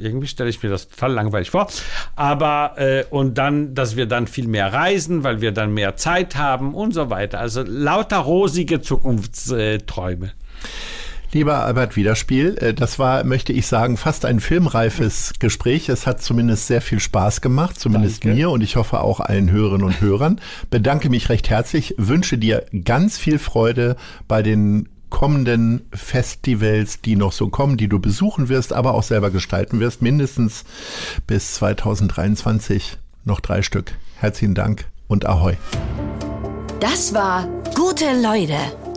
Speaker 1: irgendwie stelle ich mir das total langweilig vor. Aber äh, und dann, dass wir dann viel mehr reisen, weil wir dann mehr Zeit haben und so weiter. Also lauter rosige Zukunftsträume.
Speaker 2: Lieber Albert Wiederspiel, äh, das war, möchte ich sagen, fast ein filmreifes Gespräch. Es hat zumindest sehr viel Spaß gemacht, zumindest Danke. mir und ich hoffe auch allen Hörerinnen und Hörern. Bedanke mich recht herzlich, wünsche dir ganz viel Freude bei den kommenden Festivals, die noch so kommen, die du besuchen wirst, aber auch selber gestalten wirst, mindestens bis 2023 noch drei Stück. Herzlichen Dank und Ahoi.
Speaker 3: Das war Gute Leute